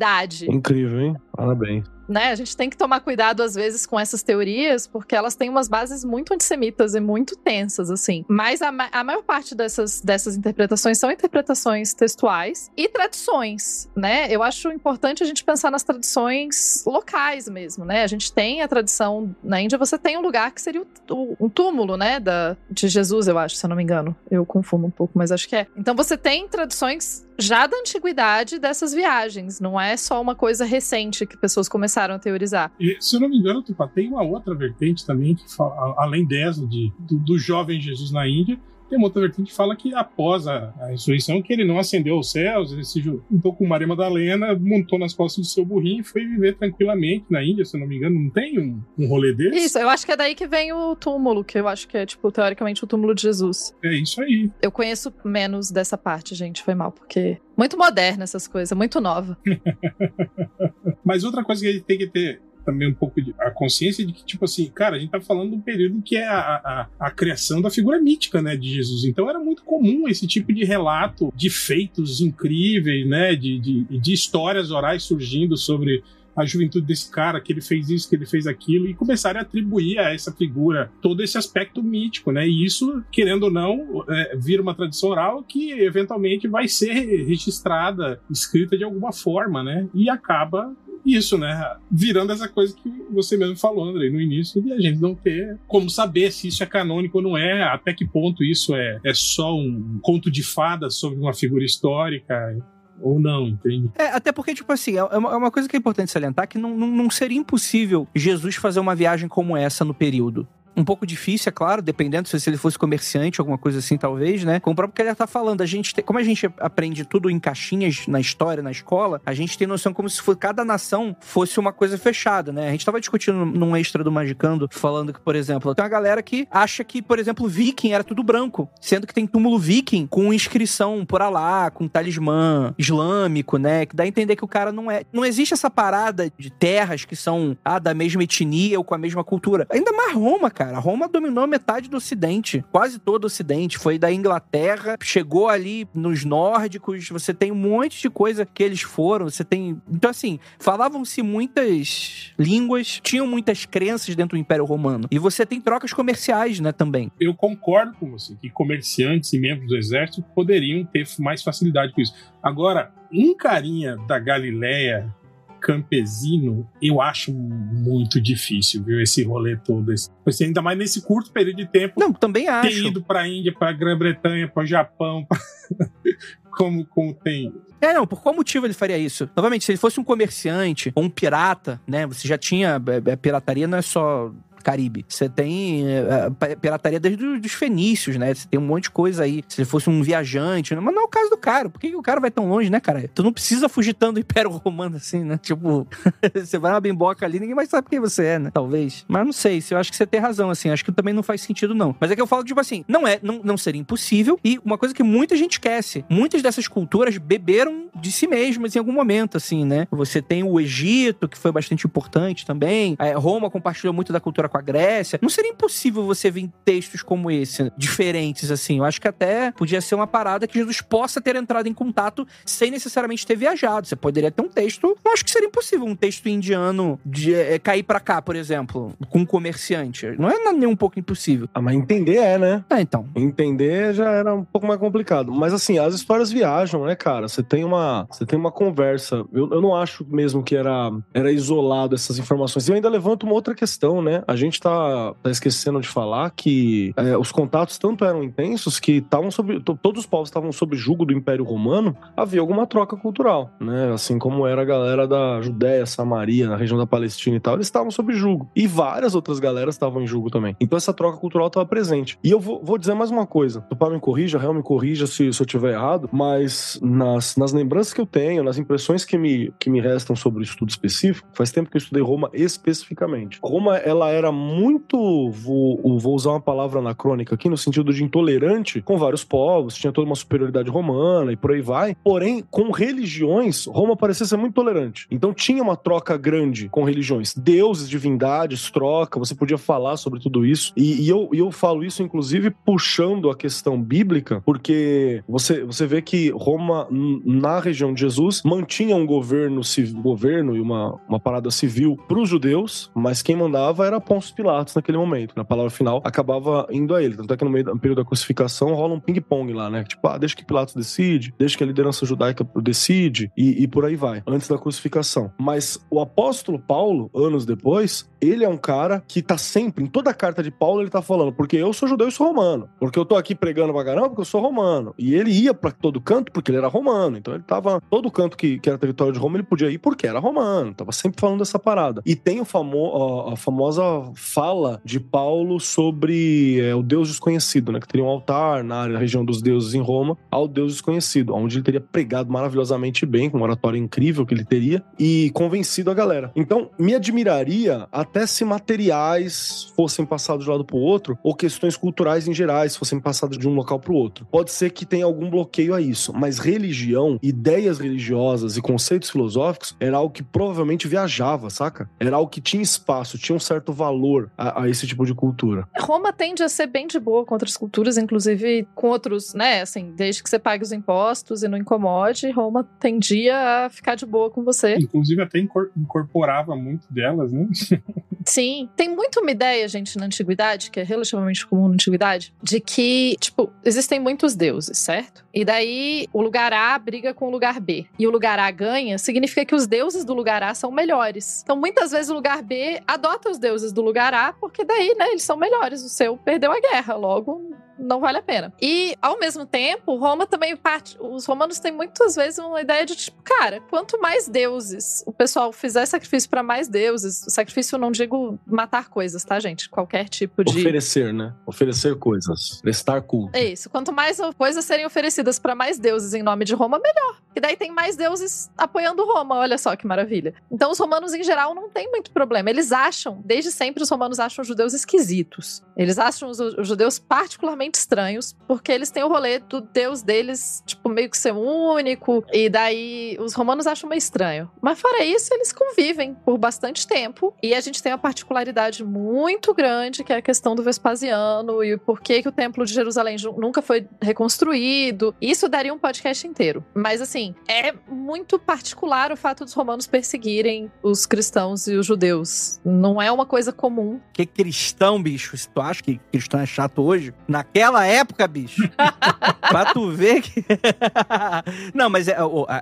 Incrível, hein? Parabéns. Né? A gente tem que tomar cuidado às vezes com essas teorias, porque elas têm umas bases muito antissemitas e muito tensas, assim. Mas a, ma- a maior parte dessas, dessas interpretações são interpretações textuais e tradições, né? Eu acho importante a gente pensar nas tradições locais mesmo, né? A gente tem a tradição na Índia, você tem um lugar que seria o, um túmulo, né? Da, de Jesus, eu acho, se eu não me engano. Eu confundo um pouco, mas acho que é. Então você tem tradições já da antiguidade dessas viagens, não é só uma coisa recente que pessoas começaram a teorizar. E, se eu não me engano, tem uma outra vertente também, que fala, além dessa, de, do, do jovem Jesus na Índia, tem uma outra vertente que fala que após a, a ressurreição, que ele não ascendeu aos céus, ele se juntou com Maria Madalena, montou nas costas do seu burrinho e foi viver tranquilamente na Índia, se eu não me engano. Não tem um, um rolê desse? Isso, eu acho que é daí que vem o túmulo, que eu acho que é, tipo, teoricamente o túmulo de Jesus. É isso aí. Eu conheço menos dessa parte, gente, foi mal, porque. Muito moderna essas coisas, muito nova. Mas outra coisa que a gente tem que ter também um pouco de a consciência de que, tipo assim, cara, a gente tá falando de um período que é a, a, a criação da figura mítica, né, de Jesus. Então era muito comum esse tipo de relato de feitos incríveis, né, de, de, de histórias orais surgindo sobre a juventude desse cara, que ele fez isso, que ele fez aquilo, e começarem a atribuir a essa figura todo esse aspecto mítico, né? E isso, querendo ou não, é, vira uma tradição oral que eventualmente vai ser registrada, escrita de alguma forma, né? E acaba isso, né? Virando essa coisa que você mesmo falou, André, no início, de a gente não ter como saber se isso é canônico ou não é, até que ponto isso é, é só um conto de fadas sobre uma figura histórica ou não, entende? É, até porque, tipo assim, é uma, é uma coisa que é importante salientar que não, não, não seria impossível Jesus fazer uma viagem como essa no período. Um pouco difícil, é claro, dependendo se ele fosse comerciante, alguma coisa assim, talvez, né? Como o próprio Keller tá falando, a gente tem- como a gente aprende tudo em caixinhas na história, na escola, a gente tem noção como se for, cada nação fosse uma coisa fechada, né? A gente tava discutindo num extra do Magicando, falando que, por exemplo, tem uma galera que acha que, por exemplo, viking era tudo branco, sendo que tem túmulo viking com inscrição por Alá, com talismã islâmico, né? Que dá a entender que o cara não é. Não existe essa parada de terras que são ah, da mesma etnia ou com a mesma cultura. Ainda mais Roma, cara. Roma dominou metade do Ocidente, quase todo o Ocidente. Foi da Inglaterra, chegou ali nos nórdicos. Você tem um monte de coisa que eles foram. Você tem. Então, assim, falavam-se muitas línguas, tinham muitas crenças dentro do Império Romano. E você tem trocas comerciais, né, também. Eu concordo com você que comerciantes e membros do exército poderiam ter mais facilidade com isso. Agora, um carinha da Galileia campesino, eu acho muito difícil, viu? Esse rolê todo. Esse, assim, ainda mais nesse curto período de tempo. Não, também ter acho. ido pra Índia, pra Grã-Bretanha, pra Japão, pra- como, como tem. É, não, por qual motivo ele faria isso? Novamente, se ele fosse um comerciante ou um pirata, né? Você já tinha. é, é, pirataria não é só Caribe. Você tem é, pirataria desde os fenícios, né? Você tem um monte de coisa aí. Se ele fosse um viajante, né? mas não é o caso do cara. Por que, que o cara vai tão longe, né, cara? Tu não precisa fugir tanto do Império Romano assim, né? Tipo, você vai na bimboca ali, ninguém mais sabe quem você é, né? Talvez. Mas não sei, se eu acho que você tem razão, assim. Acho que também não faz sentido, não. Mas é que eu falo, tipo assim, não é, não, não seria impossível. E uma coisa que muita gente esquece: muitas dessas culturas beberam de si mesmas em algum momento, assim, né? Você tem o Egito, que foi bastante importante também. É, Roma compartilhou muito da cultura com a Grécia. Não seria impossível você ver textos como esse, diferentes, assim. Eu acho que até podia ser uma parada que Jesus possa ter entrado em contato sem necessariamente ter viajado. Você poderia ter um texto, não acho que seria impossível um texto indiano de é, cair para cá, por exemplo, com um comerciante. Não é nem um pouco impossível. Ah, mas entender é, né? É, então. Entender já era um pouco mais complicado. Mas assim, as histórias viajam, né, cara? Você tem uma, você tem uma conversa. Eu, eu não acho mesmo que era, era isolado essas informações. E eu ainda levanto uma outra questão, né? A gente tá, tá esquecendo de falar que é, os contatos tanto eram intensos que estavam sobre. Todos os povos estavam sob julgo do Império Romano, havia alguma troca cultural, né? Assim como era a galera da Judéia, Samaria, na região da Palestina e tal, eles estavam sob julgo. E várias outras galeras estavam em julgo também. Então essa troca cultural estava presente. E eu vou, vou, dizer mais uma coisa. Tupá me corrija, Real me corrija se, se eu estiver errado, mas nas, nas lembranças que eu tenho, nas impressões que me, que me restam sobre o estudo específico, faz tempo que eu estudei Roma especificamente. Roma, ela era muito, vou, vou usar uma palavra anacrônica aqui, no sentido de intolerante com vários povos, tinha toda uma superioridade romana e por aí vai. Porém, com religiões, Roma parecia ser muito tolerante. Então tinha uma troca grande com religiões. Deuses, divindades, troca, você podia falar sobre tudo isso. E, e eu, eu falo isso, inclusive, puxando a questão bíblica, porque você, você vê que Roma, na região de Jesus, mantinha um governo, governo e uma, uma parada civil para os judeus, mas quem mandava era Pôncio Pilatos naquele momento. Na palavra final, acabava indo a ele. Tanto é que no meio do período da crucificação rola um ping-pong lá, né? Tipo, ah, deixa que Pilatos decide, deixa que a liderança judaica decide e, e por aí vai, antes da crucificação. Mas o apóstolo Paulo, anos depois, ele é um cara que tá sempre, em toda a carta de Paulo, ele tá falando, porque eu sou judeu e sou romano. Porque eu tô aqui pregando pra caramba, porque eu sou romano. E ele ia para todo canto porque ele era romano. Então ele tava. Todo canto que, que era território de Roma, ele podia ir porque era romano. Tava sempre falando dessa parada. E tem o famo, a, a famosa fala de Paulo sobre é, o Deus desconhecido, né? Que teria um altar na área, na região dos deuses em Roma, ao Deus desconhecido, onde ele teria pregado maravilhosamente bem, com uma oratória incrível que ele teria, e convencido a galera. Então, me admiraria até se materiais fossem passados de um lado pro outro, ou questões culturais em gerais fossem passadas de um local pro outro. Pode ser que tenha algum bloqueio a isso, mas religião, ideias religiosas e conceitos filosóficos era algo que provavelmente viajava, saca? Era algo que tinha espaço, tinha um certo valor a, a esse tipo de cultura. Roma tende a ser bem de boa com outras culturas, inclusive com outros, né? Assim, desde que você pague os impostos e não incomode, Roma tendia a ficar de boa com você. Inclusive até incorporava muito delas, né? Sim. Tem muito uma ideia, gente, na antiguidade, que é relativamente comum na antiguidade, de que, tipo, existem muitos deuses, certo? E daí o lugar A briga com o lugar B. E o lugar A ganha, significa que os deuses do lugar A são melhores. Então, muitas vezes o lugar B adota os deuses do lugar A, porque daí, né, eles são melhores. O seu perdeu a guerra, logo não vale a pena. E, ao mesmo tempo, Roma também parte. Os romanos têm muitas vezes uma ideia de tipo, cara, quanto mais deuses o pessoal fizer sacrifício para mais deuses, sacrifício não digo matar coisas, tá, gente? Qualquer tipo de. Oferecer, né? Oferecer coisas. Prestar culto. É isso. Quanto mais coisas serem oferecidas para mais deuses em nome de Roma, melhor. E daí tem mais deuses apoiando Roma. Olha só que maravilha. Então, os romanos, em geral, não tem muito problema. Eles acham, desde sempre, os romanos acham os judeus esquisitos. Eles acham os judeus particularmente estranhos, porque eles têm o rolê do deus deles, tipo, meio que ser único, e daí os romanos acham meio estranho. Mas fora isso, eles convivem por bastante tempo, e a gente tem uma particularidade muito grande, que é a questão do Vespasiano, e por que, que o templo de Jerusalém nunca foi reconstruído. Isso daria um podcast inteiro. Mas, assim, é muito particular o fato dos romanos perseguirem os cristãos e os judeus. Não é uma coisa comum. Que cristão, bicho, se tu acha que cristão é chato hoje, na naquela época, bicho. pra tu ver que. não, mas é,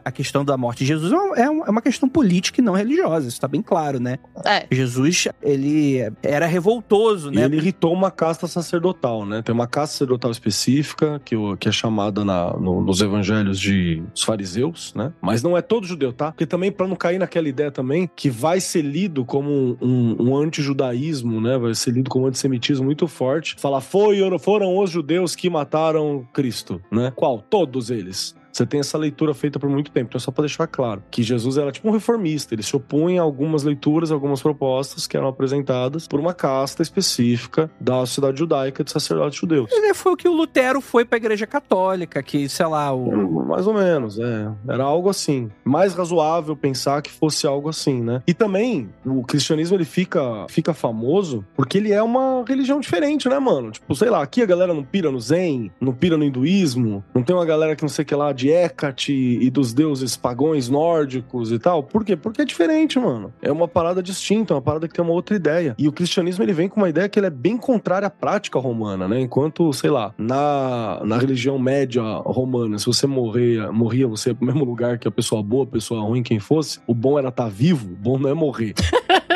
a, questão da morte de Jesus é uma, é é uma questão política e não religiosa. Isso tá bem claro, né? É. Jesus, ele era revoltoso, E né? ele irritou uma casta sacerdotal, né? Tem uma casta sacerdotal específica, que, que é chamada na- no- nos evangelhos de os fariseus, né? Mas não é todo judeu, tá? Porque também, pra não cair naquela ideia também, que vai ser lido como um, um, um antijudaísmo, né? Vai ser lido como um antissemitismo muito forte. Falar, foi, foram os judeus que mataram Cristo, né? Qual? Todos eles. Você tem essa leitura feita por muito tempo. Então, só para deixar claro que Jesus era tipo um reformista. Ele se opunha a algumas leituras, algumas propostas que eram apresentadas por uma casta específica da sociedade judaica de sacerdotes judeus. Ele foi o que o Lutero foi pra igreja católica, que, sei lá, o. Mais ou menos, é. Era algo assim. Mais razoável pensar que fosse algo assim, né? E também, o cristianismo ele fica, fica famoso porque ele é uma religião diferente, né, mano? Tipo, sei lá, aqui a galera não pira no Zen, não pira no hinduísmo, não tem uma galera que não sei o que lá de Hecate e dos deuses pagões nórdicos e tal. Por quê? Porque é diferente, mano. É uma parada distinta, uma parada que tem uma outra ideia. E o cristianismo ele vem com uma ideia que ele é bem contrária à prática romana, né? Enquanto, sei lá, na, na religião média romana, se você morrer, morria você ia pro mesmo lugar que a pessoa boa, a pessoa ruim, quem fosse, o bom era estar vivo, o bom não é morrer.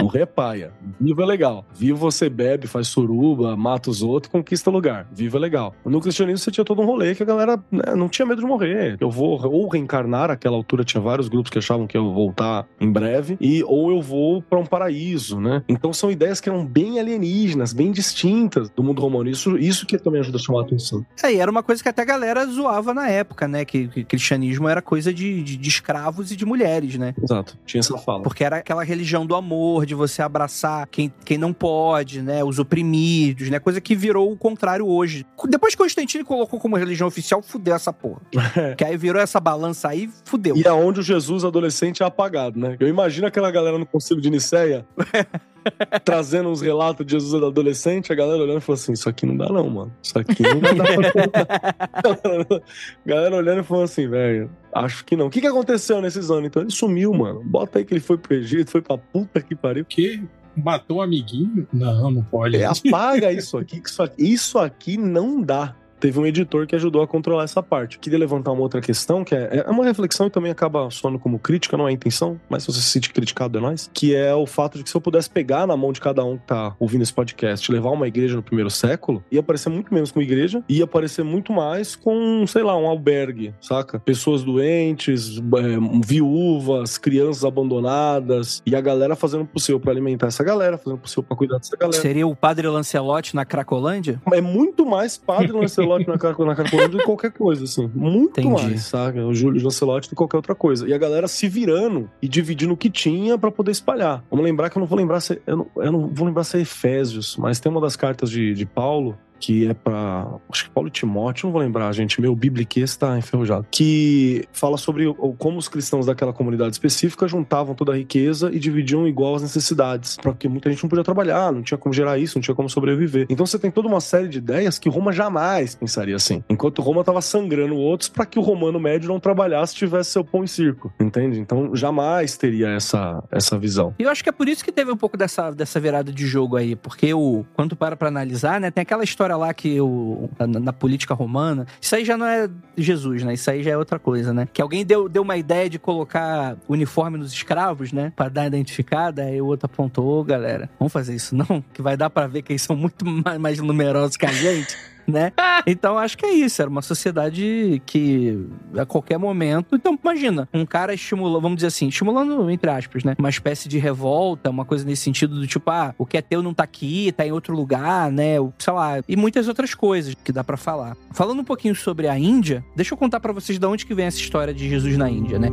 Morrer é paia. Vivo é legal. Vivo você bebe, faz suruba, mata os outros, conquista lugar. Vivo é legal. No cristianismo você tinha todo um rolê que a galera né, não tinha medo de morrer. Eu vou ou reencarnar, aquela altura tinha vários grupos que achavam que eu vou voltar em breve, e ou eu vou pra um paraíso, né? Então são ideias que eram bem alienígenas, bem distintas do mundo romano. Isso, isso que também ajuda a chamar a atenção. É, e era uma coisa que até a galera zoava na época, né? Que, que cristianismo era coisa de, de, de escravos e de mulheres, né? Exato. Tinha essa fala. Porque era aquela religião do amor, de você abraçar quem, quem não pode, né? Os oprimidos, né? Coisa que virou o contrário hoje. Depois que Constantino colocou como religião oficial, fudeu essa porra. que aí virou essa balança aí, fudeu. E aonde o Jesus adolescente é apagado, né? Eu imagino aquela galera no concílio de Nicéia trazendo uns relatos de Jesus adolescente, a galera olhando e falando assim: Isso aqui não dá, não, mano. Isso aqui não dar pra contar. galera olhando e falando assim, velho. Acho que não. O que, que aconteceu nesses anos? Então ele sumiu, mano. Bota aí que ele foi pro Egito, foi pra puta que pariu. Que matou um amiguinho? Não, não pode. É, apaga isso aqui, que isso aqui, isso aqui não dá. Teve um editor que ajudou a controlar essa parte. Queria levantar uma outra questão, que é, é uma reflexão e também acaba soando como crítica, não é a intenção, mas se você se sente criticado é nós, que é o fato de que se eu pudesse pegar na mão de cada um que tá ouvindo esse podcast levar uma igreja no primeiro século, ia parecer muito menos com igreja, ia parecer muito mais com, sei lá, um albergue, saca? Pessoas doentes, é, viúvas, crianças abandonadas, e a galera fazendo o possível pra alimentar essa galera, fazendo o possível pra cuidar dessa galera. Seria o padre Lancelotti na Cracolândia? É muito mais padre Lancelotti na, Car na Carcolândia do que qualquer coisa, assim. Muito Entendi. mais, saca? O Júlio Lancelotti do que qualquer outra coisa. E a galera se virando e dividindo o que tinha pra poder espalhar. Vamos lembrar que eu não vou lembrar se. Eu não, eu não vou lembrar se é Efésios, mas tem uma das cartas de, de Paulo que é pra. Acho que Paulo e Timóteo, não vou lembrar, gente. Meu bibliquês está enferrujado. Que fala sobre como os cristãos daquela comunidade específica juntavam toda a riqueza e dividiam igual as necessidades. Porque muita gente não podia trabalhar, não tinha como gerar isso, não tinha como sobreviver. Então você tem toda uma série de ideias que Roma jamais pensaria assim. Enquanto Roma estava sangrando outros para que o romano médio não trabalhasse tivesse seu pão e circo. Entende? Então jamais teria essa, essa visão. E eu acho que é por isso que teve um pouco dessa, dessa virada de jogo aí, porque o quando para pra analisar, né, tem aquela história lá que o na, na política romana, isso aí já não é Jesus, né? Isso aí já é outra coisa, né? Que alguém deu, deu uma ideia de colocar uniforme nos escravos, né, Pra dar identificada, aí o outro apontou, "Ô, galera, vamos fazer isso não, que vai dar pra ver que eles são muito mais, mais numerosos que a gente. Né? Então acho que é isso, era uma sociedade que a qualquer momento. Então, imagina, um cara estimulando, vamos dizer assim, estimulando, entre aspas, né? Uma espécie de revolta, uma coisa nesse sentido do tipo, ah, o que é teu não tá aqui, tá em outro lugar, né? Sei lá, e muitas outras coisas que dá pra falar. Falando um pouquinho sobre a Índia, deixa eu contar pra vocês de onde que vem essa história de Jesus na Índia, né?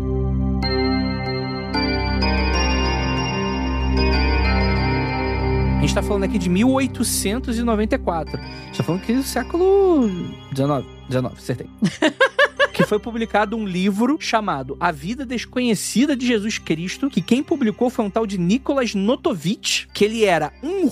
Gente tá falando aqui de 1894. A gente tá falando que do século XIX. 19, acertei. que foi publicado um livro chamado A Vida Desconhecida de Jesus Cristo, que quem publicou foi um tal de Nicholas Notovitch, que ele era um...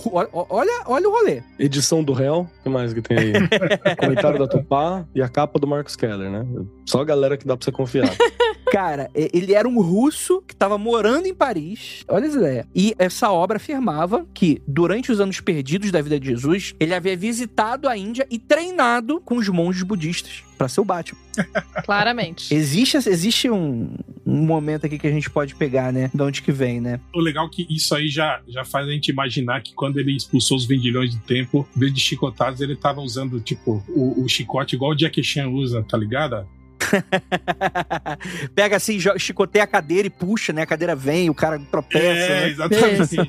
Olha, olha o rolê. Edição do réu, o que mais que tem aí? Comentário da Tupá e a capa do Marcos Keller, né? Só a galera que dá pra você confiar. Cara, e- ele era um russo que estava morando em Paris. Olha essa ideia. E essa obra afirmava que, durante os anos perdidos da vida de Jesus, ele havia visitado a Índia e treinado com os monges budistas para ser o Batman. Claramente. Existe, existe um, um momento aqui que a gente pode pegar, né? De onde que vem, né? O legal é que isso aí já, já faz a gente imaginar que quando ele expulsou os vendilhões do templo, em vez de chicotados, ele tava usando, tipo, o, o chicote igual o Jackie Chan usa, tá ligado? Pega assim, chicoteia a cadeira e puxa, né? A cadeira vem, o cara tropeça. É, né? exatamente. É.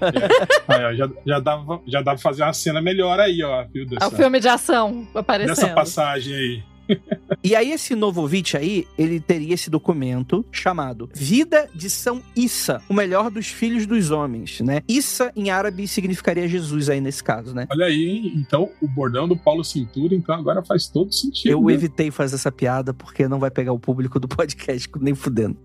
Aí, ó, já, já, dava, já dava pra fazer uma cena melhor aí, ó, viu? É o Dessa, filme de ação aparecendo. dessa passagem aí. E aí, esse Novovich aí, ele teria esse documento chamado Vida de São Issa, o melhor dos filhos dos homens, né? Issa, em árabe, significaria Jesus aí nesse caso, né? Olha aí, hein? então, o bordão do Paulo Cintura, então agora faz todo sentido. Eu né? evitei fazer essa piada porque não vai pegar o público do podcast nem fudendo.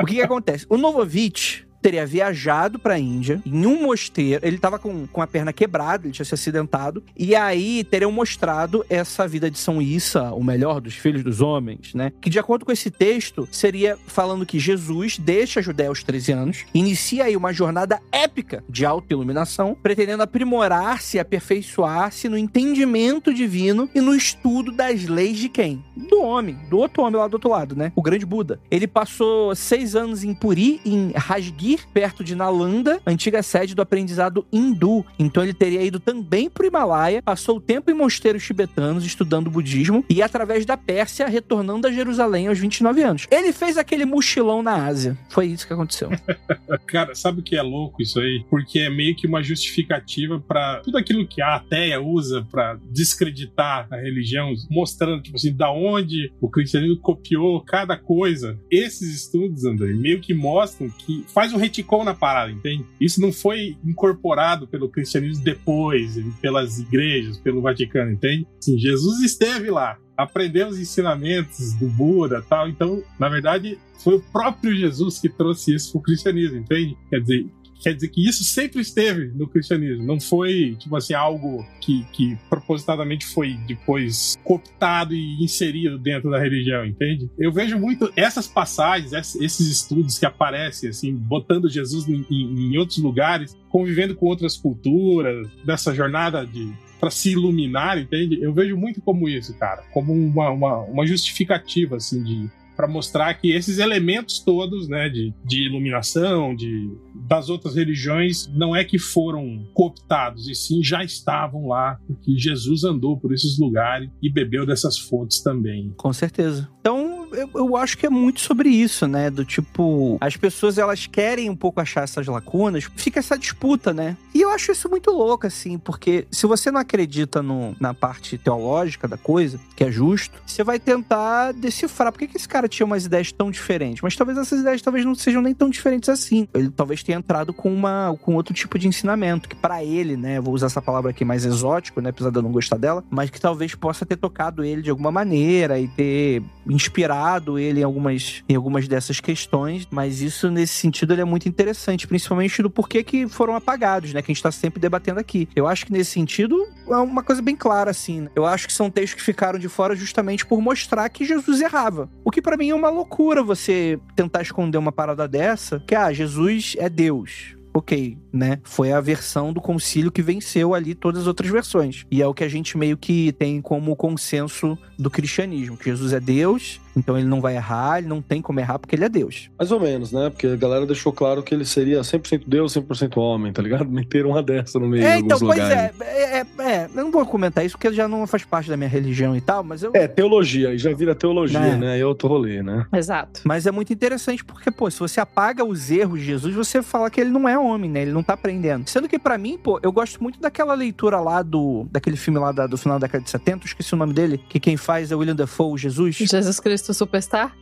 o que que acontece? O Novovich teria viajado pra Índia em um mosteiro. Ele tava com, com a perna quebrada, ele tinha se acidentado. E aí teriam mostrado essa vida de São Issa, o melhor dos filhos dos homens, né? Que de acordo com esse texto, seria falando que Jesus deixa a Judéia aos 13 anos, inicia aí uma jornada épica de autoiluminação, pretendendo aprimorar-se e aperfeiçoar-se no entendimento divino e no estudo das leis de quem? Do homem, do outro homem lá do outro lado, né? O grande Buda. Ele passou seis anos em Puri, em Rajgir, perto de Nalanda, antiga sede do aprendizado hindu. Então ele teria ido também pro Himalaia, passou o tempo em mosteiros tibetanos estudando budismo e através da Pérsia retornando a Jerusalém aos 29 anos. Ele fez aquele mochilão na Ásia. Foi isso que aconteceu. Cara, sabe o que é louco isso aí? Porque é meio que uma justificativa pra tudo aquilo que a ateia usa pra descreditar a religião, mostrando, tipo assim, da onde o cristianismo copiou cada coisa. Esses estudos, André, meio que mostram que faz um reticon na parada, entende? Isso não foi incorporado pelo cristianismo depois, pelas igrejas, pelo Vaticano, entende? Assim, Jesus esteve lá, aprendeu os ensinamentos do Buda tal. Então, na verdade, foi o próprio Jesus que trouxe isso pro cristianismo, entende? Quer dizer, quer dizer que isso sempre esteve no cristianismo. Não foi, tipo assim, algo que, que propositadamente foi depois cooptado e inserido dentro da religião, entende? Eu vejo muito essas passagens, ess- esses estudos que aparecem, assim, botando Jesus em- em outros lugares, convivendo com outras culturas, dessa jornada de para se iluminar, entende? Eu vejo muito como isso, cara, como uma, uma, uma justificativa, assim, de para mostrar que esses elementos todos, né, de, de iluminação, de das outras religiões, não é que foram cooptados, e sim já estavam lá, porque Jesus andou por esses lugares e bebeu dessas fontes também. Com certeza. Então, eu, eu acho que é muito sobre isso, né? Do tipo, as pessoas elas querem um pouco achar essas lacunas, fica essa disputa, né? E eu acho isso muito louco, assim, porque se você não acredita no, na parte teológica da coisa, que é justo, você vai tentar decifrar por que, que esse cara tinha umas ideias tão diferentes. Mas talvez essas ideias talvez não sejam nem tão diferentes assim. Ele talvez tenha entrado com uma com outro tipo de ensinamento, que pra ele, né? Vou usar essa palavra aqui mais exótico, né? Apesar de eu não gostar dela, mas que talvez possa ter tocado ele de alguma maneira e ter inspirado ele em algumas, em algumas dessas questões, mas isso nesse sentido ele é muito interessante, principalmente do porquê que foram apagados, né, que a gente tá sempre debatendo aqui. Eu acho que nesse sentido é uma coisa bem clara assim. né? Eu acho que são textos que ficaram de fora justamente por mostrar que Jesus errava. O que pra mim é uma loucura você tentar esconder uma parada dessa, que ah, Jesus é Deus. Ok, né? Foi a versão do concílio que venceu ali todas as outras versões. E é o que a gente meio que tem como consenso do cristianismo, que Jesus é Deus, então ele não vai errar, ele não tem como errar porque ele é Deus. Mais ou menos, né? Porque a galera deixou claro que ele seria 100% Deus, 100% homem, tá ligado? Meteram uma dessa no meio É, então, pois lugares. é, é, é, é, eu não vou comentar isso porque já não faz parte da minha religião e tal, mas eu. É, teologia, aí já vira teologia, É. né? Aí é outro rolê, né? Exato. Mas é muito interessante porque, pô, se você apaga os erros de Jesus, você fala que ele não é homem, né? Ele não tá aprendendo. Sendo que pra mim, pô, eu gosto muito daquela leitura lá do daquele filme lá da- do final da década de 70, eu esqueci o nome dele, que quem faz é William Dafoe, Jesus. Jesus Cristo Superstar.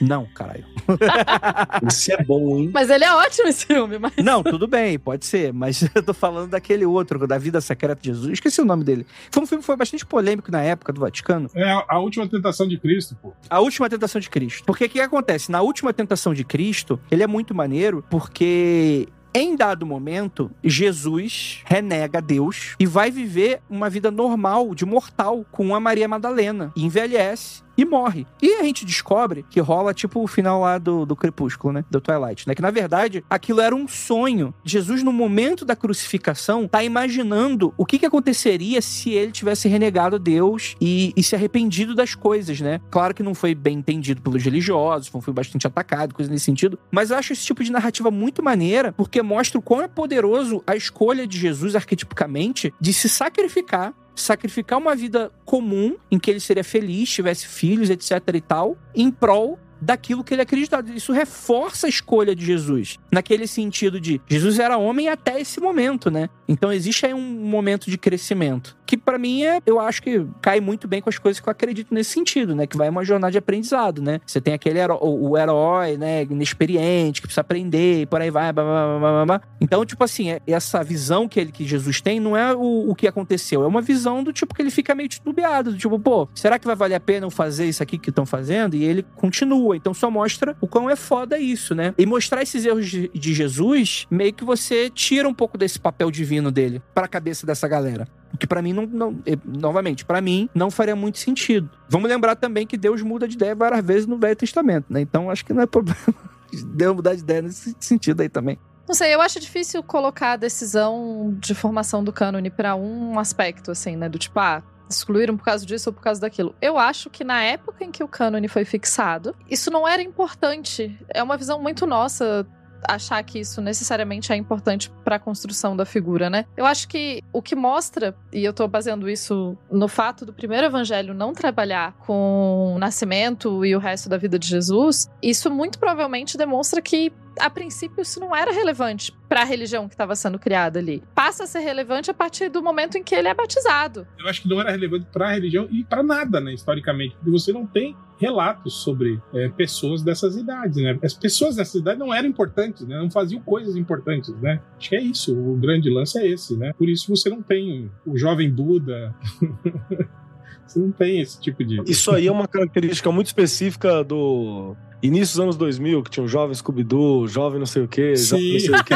Não, caralho. Esse é bom, hein? Mas ele é ótimo esse filme, mas. Não, tudo bem, pode ser, mas eu tô falando daquele outro, da Vida Secreta de Jesus. Esqueci o nome dele. Foi um filme que foi bastante polêmico na época do Vaticano. É a, a última tentação de Cristo, pô. A Última Tentação de Cristo. Porque o que acontece? Na Última Tentação de Cristo, ele é muito maneiro porque. Em dado momento, Jesus renega Deus e vai viver uma vida normal, de mortal, com a Maria Madalena. E envelhece e morre. E a gente descobre que rola tipo o final lá do, do Crepúsculo, né? Do Twilight, né? Que na verdade aquilo era um sonho. Jesus, no momento da crucificação, tá imaginando o que, que aconteceria se ele tivesse renegado Deus e, e se arrependido das coisas, né? Claro que não foi bem entendido pelos religiosos, foi bastante atacado, coisa nesse sentido. Mas eu acho esse tipo de narrativa muito maneira, porque mostra o quão é poderoso a escolha de Jesus, arquetipicamente, de se sacrificar sacrificar uma vida comum em que ele seria feliz, tivesse filhos, etc e tal, em prol daquilo que ele acreditava. Isso reforça a escolha de Jesus, naquele sentido de Jesus era homem até esse momento, né? Então existe aí um momento de crescimento que para mim é, eu acho que cai muito bem com as coisas que eu acredito nesse sentido, né? Que vai uma jornada de aprendizado, né? Você tem aquele o, herói, né, inexperiente, que precisa aprender e por aí vai, blá, blá, blá, blá. Então, tipo assim, é, essa visão que ele que Jesus tem não é o, o que aconteceu, é uma visão do tipo que ele fica meio titubeado, do tipo, pô, será que vai valer a pena eu fazer isso aqui que estão fazendo? E ele continua. Então só mostra o quão é foda isso, né? E mostrar esses erros de, de Jesus, meio que você tira um pouco desse papel divino dele para a cabeça dessa galera. O que para mim não, não novamente, para mim não faria muito sentido. Vamos lembrar também que Deus muda de ideia várias vezes no Velho Testamento, né? Então acho que não é problema Deus mudar de ideia nesse sentido aí também. Não sei, eu acho difícil colocar a decisão de formação do cânone para um aspecto, assim, né? Do tipo, ah, excluíram por causa disso ou por causa daquilo. Eu acho que na época em que o cânone foi fixado, isso não era importante. É uma visão muito nossa achar que isso necessariamente é importante para a construção da figura, né? Eu acho que o que mostra, e eu tô baseando isso no fato do primeiro evangelho não trabalhar com o nascimento e o resto da vida de Jesus, isso muito provavelmente demonstra que a princípio isso não era relevante para a religião que estava sendo criada ali. Passa a ser relevante a partir do momento em que ele é batizado. Eu acho que não era relevante para a religião e para nada, né, historicamente, porque você não tem relatos sobre é, pessoas dessas idades, né? As pessoas dessa idade não eram importantes, né? Não faziam coisas importantes, né? Acho que é isso. O grande lance é esse, né? Por isso você não tem o jovem Buda. você não tem esse tipo de. Isso aí é uma característica muito específica do início dos anos 2000, que tinha o jovem Scooby-Doo, jovem não sei o quê, jovem não sei o quê.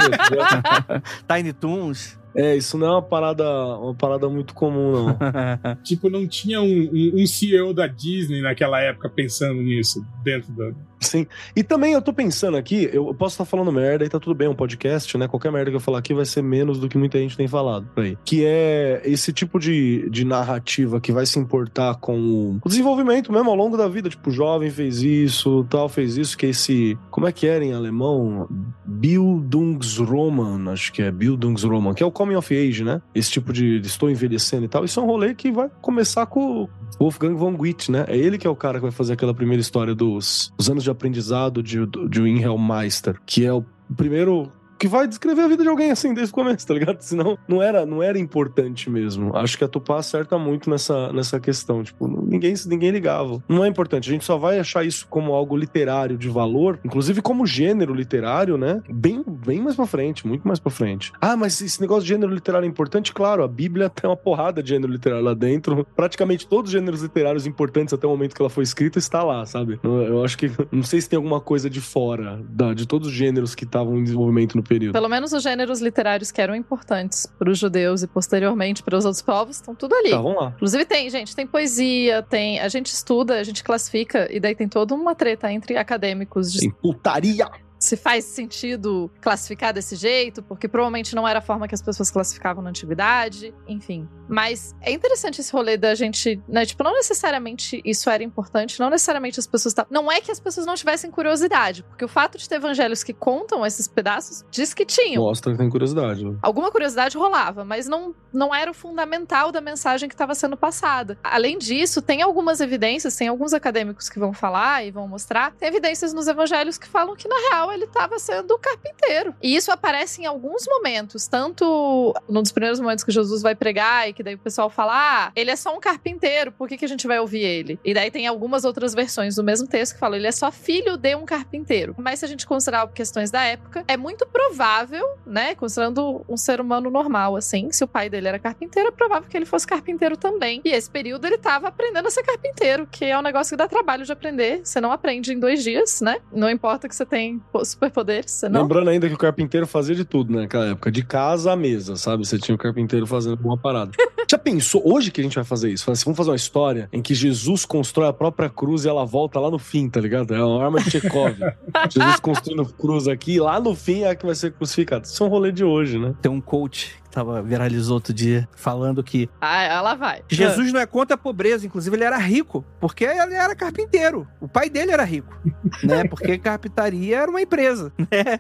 Tiny Toons. É, isso não é uma parada, uma parada muito comum, não. tipo, não tinha um, um, CEO da Disney naquela época pensando nisso, dentro da, Sim. E também eu tô pensando aqui, eu posso estar falando merda e tá tudo bem, um podcast, né? Qualquer merda que eu falar aqui vai ser menos do que muita gente tem falado por aí. Que é esse tipo de, de narrativa que vai se importar com o desenvolvimento mesmo ao longo da vida. Tipo, o jovem fez isso, tal, fez isso, que é esse. Como é que era em alemão? Bildungsroman, acho que é Bildungsroman, que é o coming of age, né? Esse tipo de, de estou envelhecendo e tal. Isso é um rolê que vai começar com Wolfgang von Goethe, né? É ele que é o cara que vai fazer aquela primeira história dos, anos de aprendizado de, de Wilhelm Meister, que é o primeiro que vai descrever a vida de alguém assim desde o começo, tá ligado? Senão não era, não era importante mesmo. Acho que a Tupá acerta muito nessa, nessa questão. Tipo, ninguém, ninguém ligava. Não é importante. A gente só vai achar isso como algo literário de valor, inclusive como gênero literário, né? Bem, bem mais pra frente, muito mais pra frente. Ah, mas esse negócio de gênero literário é importante? Claro, a Bíblia tem uma porrada de gênero literário lá dentro. Praticamente todos os gêneros literários importantes até o momento que ela foi escrita está lá, sabe? Eu acho que. Não sei se tem alguma coisa de fora da, de todos os gêneros que estavam em desenvolvimento no período. Pelo menos os gêneros literários que eram importantes para os judeus e posteriormente para os outros povos estão tudo ali. Tá, vamos lá. Inclusive tem, gente, tem poesia, tem, a gente estuda, a gente classifica e daí tem toda uma treta entre acadêmicos. De... Tem putaria se faz sentido classificar desse jeito, porque provavelmente não era a forma que as pessoas classificavam na antiguidade, enfim. Mas é interessante esse rolê da gente, né? Tipo, não necessariamente isso era importante, não necessariamente as pessoas estavam. Não é que as pessoas não tivessem curiosidade, porque o fato de ter evangelhos que contam esses pedaços diz que tinham. Mostra que tem curiosidade. Né? Alguma curiosidade rolava, mas não, não era o fundamental da mensagem que estava sendo passada. Além disso, tem algumas evidências, tem alguns acadêmicos que vão falar e vão mostrar, tem evidências nos evangelhos que falam que, na real, ele estava sendo carpinteiro. E isso aparece em alguns momentos, tanto num dos primeiros momentos que Jesus vai pregar e que daí o pessoal fala: ah, ele é só um carpinteiro, por que, que a gente vai ouvir ele? E daí tem algumas outras versões do mesmo texto que falam: ele é só filho de um carpinteiro. Mas se a gente considerar questões da época, é muito provável, né, considerando um ser humano normal, assim, se o pai dele era carpinteiro, é provável que ele fosse carpinteiro também. E esse período ele estava aprendendo a ser carpinteiro, que é um negócio que dá trabalho de aprender. Você não aprende em dois dias, né? Não importa que você tem superpoderes, você não? Lembrando ainda que o carpinteiro fazia de tudo né, naquela época, de casa à mesa, sabe? Você tinha o carpinteiro fazendo uma parada. Já pensou, hoje que a gente vai fazer isso? Assim, vamos fazer uma história em que Jesus constrói a própria cruz e ela volta lá no fim, tá ligado? É uma arma de Chekhov. Jesus construindo cruz aqui, lá no fim é a que vai ser crucificado. Isso é um rolê de hoje, né? Tem um coach que tava, viralizou outro dia, falando que Ah, ela vai. Jesus não é contra a pobreza, inclusive ele era rico, porque ele era carpinteiro. O pai dele era rico, né? Porque carpintaria era uma empresa, né?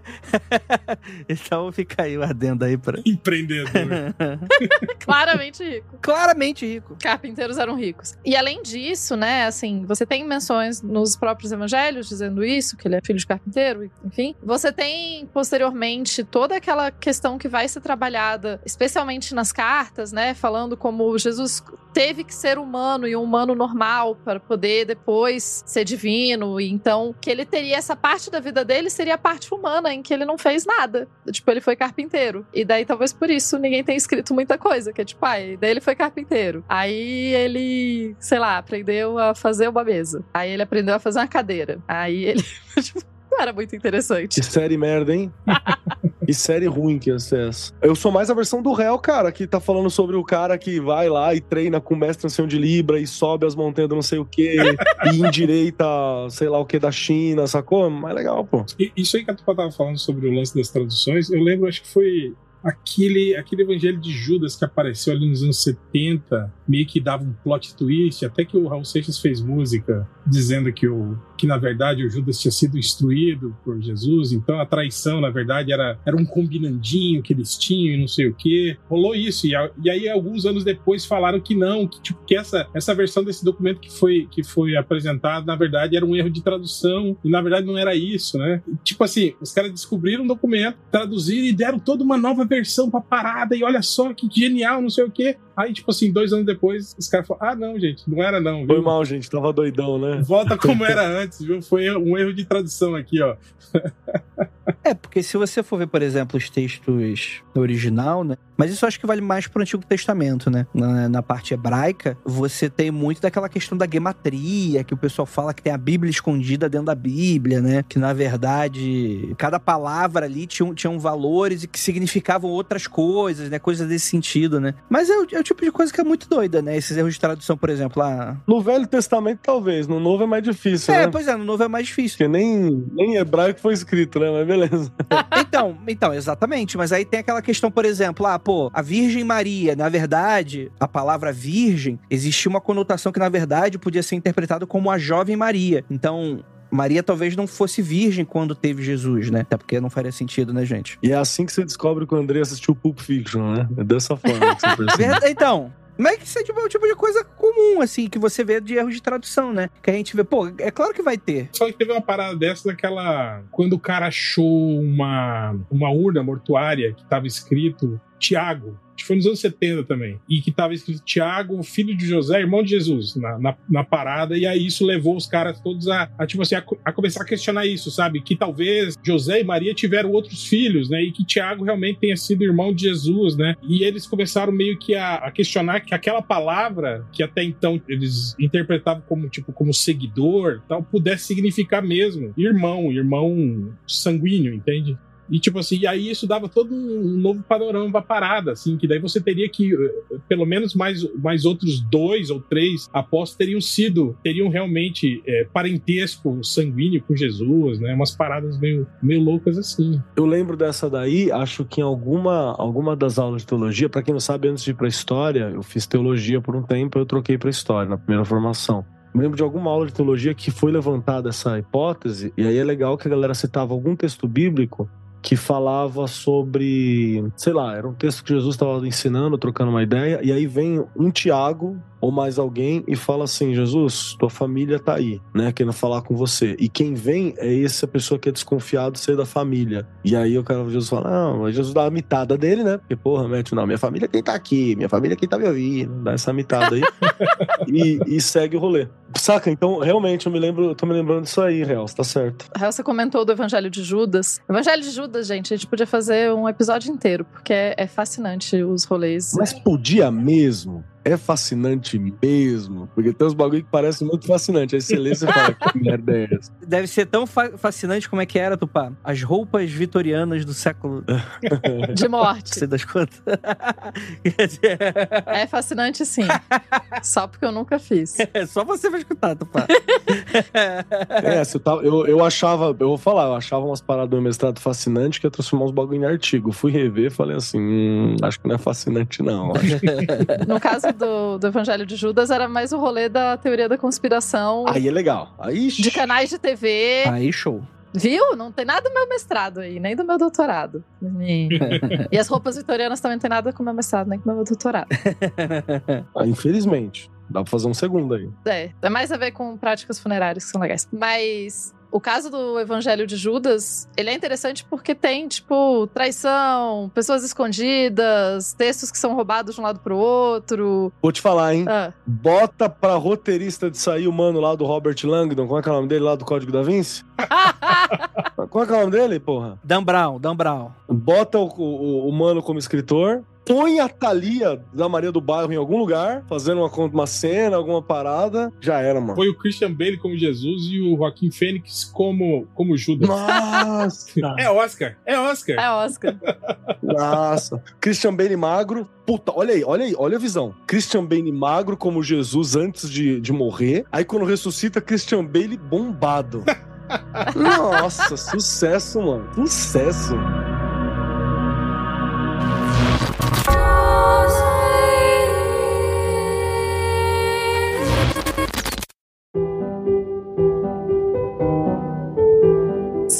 então fica aí o adendo aí para Empreendedor. Claramente rico. claramente rico. Carpinteiros eram ricos. E além disso, né, assim, você tem menções nos próprios evangelhos dizendo isso, que ele é filho de carpinteiro, enfim. Você tem, posteriormente, toda aquela questão que vai ser trabalhada, especialmente nas cartas, né, falando como Jesus teve que ser humano e um humano normal para poder depois ser divino, e então que ele teria essa parte da vida dele seria a parte humana em que ele não fez nada. Tipo, ele foi carpinteiro. E daí talvez por isso ninguém tenha escrito muita coisa, que é tipo, ai, daí ele foi carpinteiro. Aí ele, sei lá, aprendeu a fazer uma mesa. Aí ele aprendeu a fazer uma cadeira. Aí ele tipo, não era muito interessante. Que série merda, hein? que série ruim que ia ser essa. Eu sou mais a versão do réu, cara, que tá falando sobre o cara que vai lá e treina com mestre ancião de Libra e sobe as montanhas do não sei o quê e endireita, sei lá o que, da China, sacou? Mais legal, pô. E Isso aí que a Tupá tava falando sobre o lance das traduções, eu lembro, acho que foi aquele, aquele evangelho de Judas que apareceu ali nos anos 70, meio que dava um plot twist, até que o Raul Seixas fez música dizendo que, o, que na verdade o Judas tinha sido instruído por Jesus, então a traição na verdade era, era um combinandinho que eles tinham e não sei o que. Rolou isso, e, a- e aí alguns anos depois falaram que não, que, tipo, que essa, essa versão desse documento que foi, que foi apresentado, na verdade era um erro de tradução, e na verdade não era isso, né? E, tipo assim, os caras descobriram um documento, traduziram e deram toda uma nova versão pra parada, e olha só que genial, não sei o que. Aí, tipo assim, dois anos depois, os caras falaram: ah, não, gente, não era não, Foi viu? mal, gente, tava doidão, né? Volta como era antes, viu? Foi um erro de tradução aqui, ó. É, porque se você for ver, por exemplo, os textos no original, né? Mas isso eu acho que vale mais pro Antigo Testamento, né? Na, na parte hebraica, você tem muito daquela questão da gematria, que o pessoal fala que tem a Bíblia escondida dentro da Bíblia, né? Que na verdade, cada palavra ali tinha, tinham valores e que significavam outras coisas, né? Coisas desse sentido, né? Mas é o, é o tipo de coisa que é muito doida, né? Esses erros de tradução, por exemplo, lá. No Velho Testamento, talvez. No Novo é mais difícil, É, né? pois é, no novo é mais difícil. Porque nem, nem em hebraico foi escrito, né? Mas beleza. Então, então, exatamente. Mas aí tem aquela questão, por exemplo, ah, pô, a Virgem Maria, na verdade, a palavra virgem, existia uma conotação que, na verdade, podia ser interpretada como a jovem Maria. Então. Maria talvez não fosse virgem quando teve Jesus, né? Até porque não faria sentido, né, gente? E é assim que você descobre que o André assistiu Pulp Fiction, né? É dessa forma que você percebe. Então, mas que isso é tipo, o tipo de coisa comum, assim, que você vê de erros de tradução, né? Que a gente vê, pô, é claro que vai ter. Só que teve uma parada dessa daquela. Quando o cara achou uma, uma urna mortuária que tava escrito Tiago. Que foi nos anos 70 também. E que tava escrito Tiago, filho de José, irmão de Jesus, na, na, na parada. E aí isso levou os caras todos a, a, tipo assim, a, a começar a questionar isso, sabe? Que talvez José e Maria tiveram outros filhos, né? E que Tiago realmente tenha sido irmão de Jesus, né? E eles começaram meio que a, a questionar que aquela palavra, que até então eles interpretavam como, tipo, como seguidor, tal, pudesse significar mesmo irmão, irmão sanguíneo, entende? E tipo assim, e aí isso dava todo um novo panorama pra parada, assim, que daí você teria que, eh, pelo menos mais, mais outros dois ou três apóstolos teriam sido, teriam realmente eh, parentesco sanguíneo com Jesus, né? Umas paradas meio, meio loucas assim. Eu lembro dessa daí, acho que em alguma, alguma das aulas de teologia, pra quem não sabe, antes de ir pra história, eu fiz teologia por um tempo, eu troquei pra história na primeira formação. Me lembro de alguma aula de teologia que foi levantada essa hipótese, e aí é legal que a galera citava algum texto bíblico que falava sobre, sei lá, era um texto que Jesus estava ensinando, trocando uma ideia, e aí vem um Tiago ou mais alguém e fala assim: Jesus, tua família tá aí, né, querendo falar com você. E quem vem é essa pessoa que é desconfiado de ser da família. E aí o cara, Jesus fala: Não, mas Jesus dá a mitada dele, né? Porque, porra, mete, não, minha família é quem tá aqui, minha família é quem tá me ouvindo, dá essa mitada aí e, e segue o rolê. Saca? Então, realmente, eu me lembro, eu tô me lembrando disso aí, Real, você tá certo. Rael, você comentou do Evangelho de Judas. Evangelho de Judas, gente, a gente podia fazer um episódio inteiro, porque é, é fascinante os rolês. Mas podia mesmo. É fascinante mesmo? Porque tem uns bagulho que parecem muito fascinante. Aí você lê e fala, que merda é essa? Deve ser tão fa- fascinante como é que era, Tupá. As roupas vitorianas do século. De morte. Sei das quantas. É fascinante, sim. Só porque eu nunca fiz. é só você vai escutar, Tupá. É, eu, tava, eu, eu achava, eu vou falar, eu achava umas paradas do meu mestrado fascinante que ia transformar uns bagulho em artigo. Fui rever falei assim, hum, acho que não é fascinante, não. Acho No caso do, do Evangelho de Judas, era mais o rolê da teoria da conspiração Aí é legal. Aí, de canais de TV. Aí, show. Viu? Não tem nada do meu mestrado aí, nem do meu doutorado. E, e as roupas vitorianas também não tem nada com o meu mestrado, nem com o meu doutorado. ah, infelizmente. Dá pra fazer um segundo aí. É, é mais a ver com práticas funerárias que são legais. Mas o caso do Evangelho de Judas, ele é interessante porque tem, tipo, traição, pessoas escondidas, textos que são roubados de um lado pro outro. Vou te falar, hein? Ah, Bota pra roteirista de sair o mano lá do Robert Langdon, como é que é o nome dele lá do Código da Vinci? Como é que é o nome dele, porra? Dan Brown, Dan Brown. Bota o, o, o mano como escritor, põe a Thalia da Maria do Bairro em algum lugar, fazendo uma, uma cena, alguma parada, já era, mano. Foi o Christian Bale como Jesus e o Joaquim Fênix como, como Judas. Nossa! É Oscar, é Oscar. é Oscar. Nossa. Christian Bale magro. Puta, olha aí, olha aí, olha a visão. Christian Bale magro como Jesus antes de, de morrer. Aí quando ressuscita, Christian Bale bombado. Nossa, sucesso, mano. Sucesso.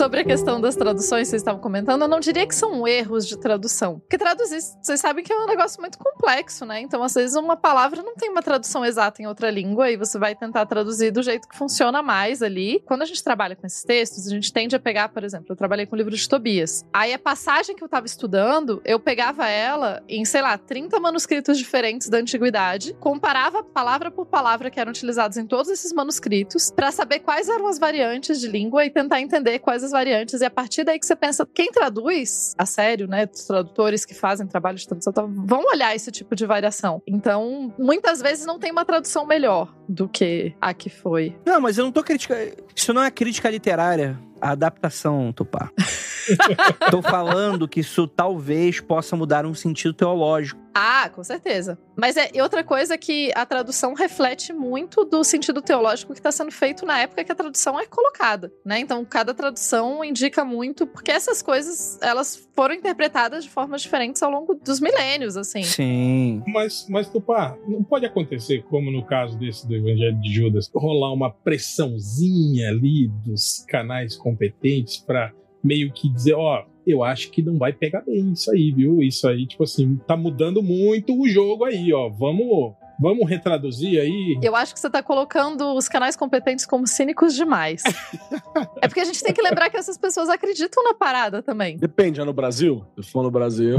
Sobre a questão das traduções, vocês estavam comentando, eu não diria que são erros de tradução. Porque traduzir, vocês sabem que é um negócio muito complexo, né? Então, às vezes, uma palavra não tem uma tradução exata em outra língua e você vai tentar traduzir do jeito que funciona mais ali. Quando a gente trabalha com esses textos, a gente tende a pegar, por exemplo, eu trabalhei com o livro de Tobias. Aí a passagem que eu tava estudando, eu pegava ela em, sei lá, 30 manuscritos diferentes da antiguidade, comparava palavra por palavra que eram utilizados em todos esses manuscritos, para saber quais eram as variantes de língua e tentar entender quais as variantes. E a partir daí que você pensa, quem traduz a sério, né? Os tradutores que fazem trabalho de tradução vão olhar esse tipo de variação. Então, muitas vezes não tem uma tradução melhor do que a que foi. Não, mas eu não tô criticando. Isso não é crítica literária. A adaptação, Tupá. tô falando que isso talvez possa mudar um sentido teológico. Ah, com certeza. Mas é outra coisa é que a tradução reflete muito do sentido teológico que está sendo feito na época que a tradução é colocada, né? Então, cada tradução indica muito, porque essas coisas, elas foram interpretadas de formas diferentes ao longo dos milênios, assim. Sim. Mas, mas, Tupá, não pode acontecer, como no caso desse do Evangelho de Judas, rolar uma pressãozinha ali dos canais competentes pra meio que dizer, ó, eu acho que não vai pegar bem isso aí, viu? Isso aí, tipo assim, tá mudando muito o jogo aí, ó. Vamos, vamos retraduzir aí. Eu acho que você tá colocando os canais competentes como cínicos demais. é porque a gente tem que lembrar que essas pessoas acreditam na parada também. Depende, é no Brasil? Se for no Brasil.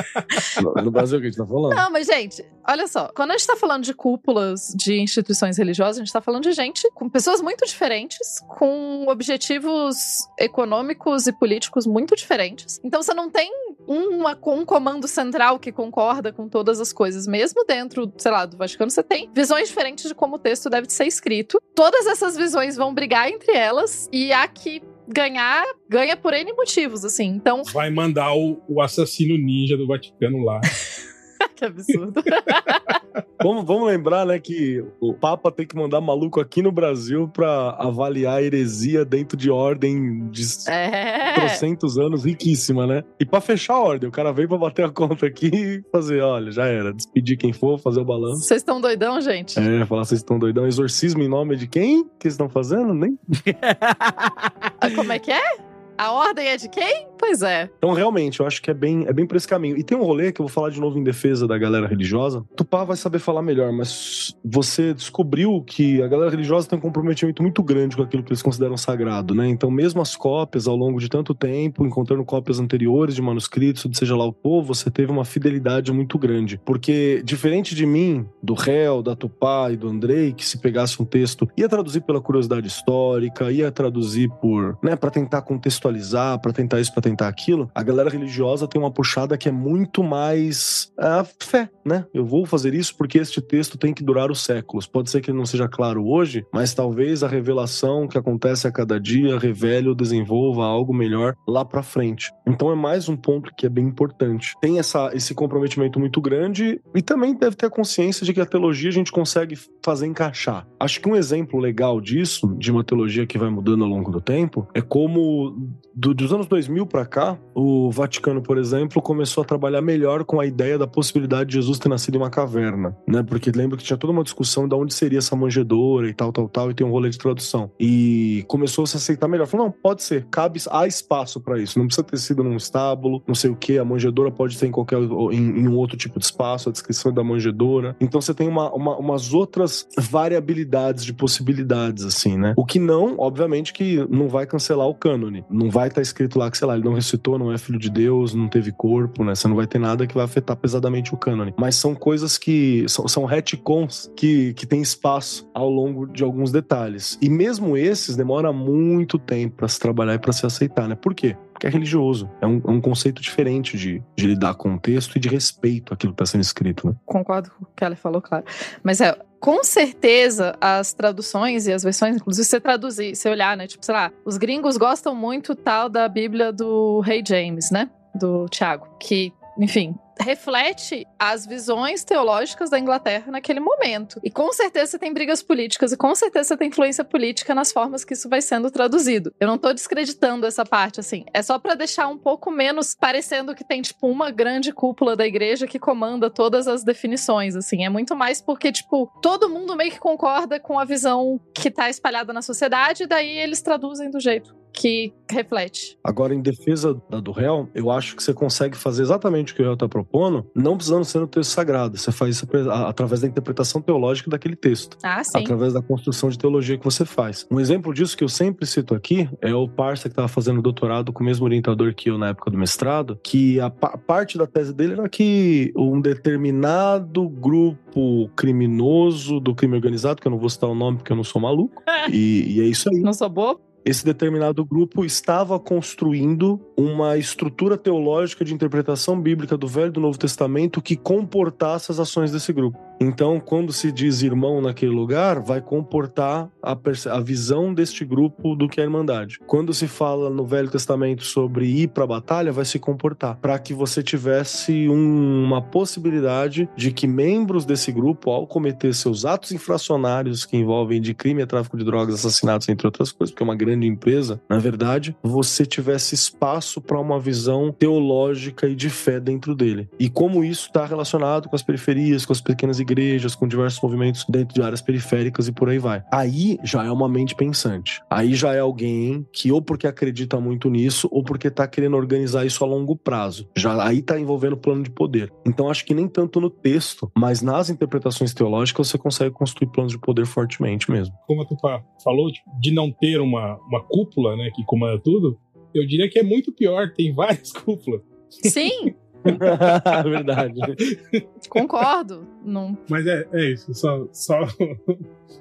no, no Brasil que a gente tá falando? Não, mas, gente, olha só. Quando a gente tá falando de cúpulas de instituições religiosas, a gente tá falando de gente com pessoas muito diferentes, com objetivos econômicos e políticos muito diferentes. Então você não tem uma, um comando central que concorda com todas as coisas. Mesmo dentro, sei lá, do Vaticano, você tem visões diferentes de como o texto deve ser escrito. Todas essas visões vão brigar entre elas e há que ganhar, ganha por N motivos, assim. Então, Vai mandar o, o assassino ninja do Vaticano lá. que absurdo. Vamos, vamos lembrar, né, que o Papa tem que mandar maluco aqui no Brasil pra avaliar a heresia dentro de ordem de É. trocentos anos, riquíssima, né? E pra fechar a ordem, o cara veio pra bater a conta aqui e fazer, olha, já era, despedir quem for, fazer o balanço. Vocês estão doidão, gente? É, falar vocês estão doidão. Exorcismo em nome de quem que vocês estão fazendo? Nem. Ah, Como é que é? A ordem é de quem? Pois é. Então, realmente, eu acho que é bem, é bem por esse caminho. E tem um rolê que eu vou falar de novo em defesa da galera religiosa. Tupá vai saber falar melhor, mas você descobriu que a galera religiosa tem um comprometimento muito grande com aquilo que eles consideram sagrado, né? Então, mesmo as cópias, ao longo de tanto tempo, encontrando cópias anteriores de manuscritos, de seja lá o povo, você teve uma fidelidade muito grande. Porque, diferente de mim, do réu, da Tupá e do Andrei, que se pegasse um texto, ia traduzir pela curiosidade histórica, ia traduzir por, né, para tentar contextualizar para tentar isso, para tentar aquilo, a galera religiosa tem uma puxada que é muito mais a fé, né? Eu vou fazer isso porque este texto tem que durar os séculos. Pode ser que ele não seja claro hoje, mas talvez a revelação que acontece a cada dia revele ou desenvolva algo melhor lá para frente. Então é mais um ponto que é bem importante. Tem essa, esse comprometimento muito grande e também deve ter a consciência de que a teologia a gente consegue fazer encaixar. Acho que um exemplo legal disso, de uma teologia que vai mudando ao longo do tempo, é como do, dos anos 2000 para cá, o Vaticano, por exemplo, começou a trabalhar melhor com a ideia da possibilidade de Jesus ter nascido em uma caverna, né? Porque lembro que tinha toda uma discussão de onde seria essa manjedora e tal, tal, tal, e tem um rolê de tradução. E começou a se aceitar melhor. Falou, não, pode ser, cabe, há espaço para isso. Não precisa ter sido num estábulo, não sei o que. A manjedora pode ser em qualquer, em, em, um outro tipo de espaço, a descrição da manjedora. Então você tem uma, uma, umas outras variabilidades de possibilidades, assim, né? O que não, obviamente, que não vai cancelar o cânone. Não vai estar tá escrito lá que, sei lá, ele não ressuscitou, não é filho de Deus, não teve corpo, né? Você não vai ter nada que vai afetar pesadamente o cânone. Mas são coisas que são, são retcons que, que tem espaço ao longo de alguns detalhes. E mesmo esses demora muito tempo para se trabalhar e para se aceitar, né? Por quê? Porque é religioso. É um, é um conceito diferente de, de lidar com o texto e de respeito àquilo que está sendo escrito, né? Concordo com o que ela falou, claro. Mas é, com certeza as traduções e as versões, inclusive você traduzir, você olhar, né? Tipo, sei lá, os gringos gostam muito tal da Bíblia do Rei James, né? Do Tiago, que enfim, reflete as visões teológicas da Inglaterra naquele momento. E com certeza tem brigas políticas e com certeza tem influência política nas formas que isso vai sendo traduzido. Eu não tô descreditando essa parte, assim. É só para deixar um pouco menos parecendo que tem, tipo, uma grande cúpula da igreja que comanda todas as definições, assim. É muito mais porque, tipo, todo mundo meio que concorda com a visão que tá espalhada na sociedade e daí eles traduzem do jeito que reflete. Agora, em defesa da do réu, eu acho que você consegue fazer exatamente o que o réu está propondo, não precisando ser no texto sagrado. Você faz isso através da interpretação teológica daquele texto. Ah, sim. Através da construção de teologia que você faz. Um exemplo disso que eu sempre cito aqui é o parça que estava fazendo doutorado com o mesmo orientador que eu na época do mestrado, que a parte da tese dele era que um determinado grupo criminoso do crime organizado, que eu não vou citar o nome porque eu não sou maluco, e, e é isso aí. Não sou bobo? Esse determinado grupo estava construindo uma estrutura teológica de interpretação bíblica do Velho e do Novo Testamento que comportasse as ações desse grupo. Então, quando se diz irmão naquele lugar, vai comportar a, a visão deste grupo do que é a Irmandade. Quando se fala no Velho Testamento sobre ir para a batalha, vai se comportar para que você tivesse um, uma possibilidade de que membros desse grupo, ao cometer seus atos infracionários que envolvem de crime tráfico de drogas, assassinatos, entre outras coisas, porque é uma grande empresa, na verdade, você tivesse espaço para uma visão teológica e de fé dentro dele. E como isso está relacionado com as periferias, com as pequenas igrejas, com diversos movimentos dentro de áreas periféricas e por aí vai. Aí já é uma mente pensante. Aí já é alguém que ou porque acredita muito nisso ou porque tá querendo organizar isso a longo prazo. Já aí tá envolvendo plano de poder. Então acho que nem tanto no texto, mas nas interpretações teológicas você consegue construir planos de poder fortemente mesmo. Como a Tupá falou, tipo, de não ter uma, uma cúpula, né, que comanda tudo, eu diria que é muito pior, tem várias cúpulas. Sim, Verdade. Concordo. Não... Mas é, é isso, só, só,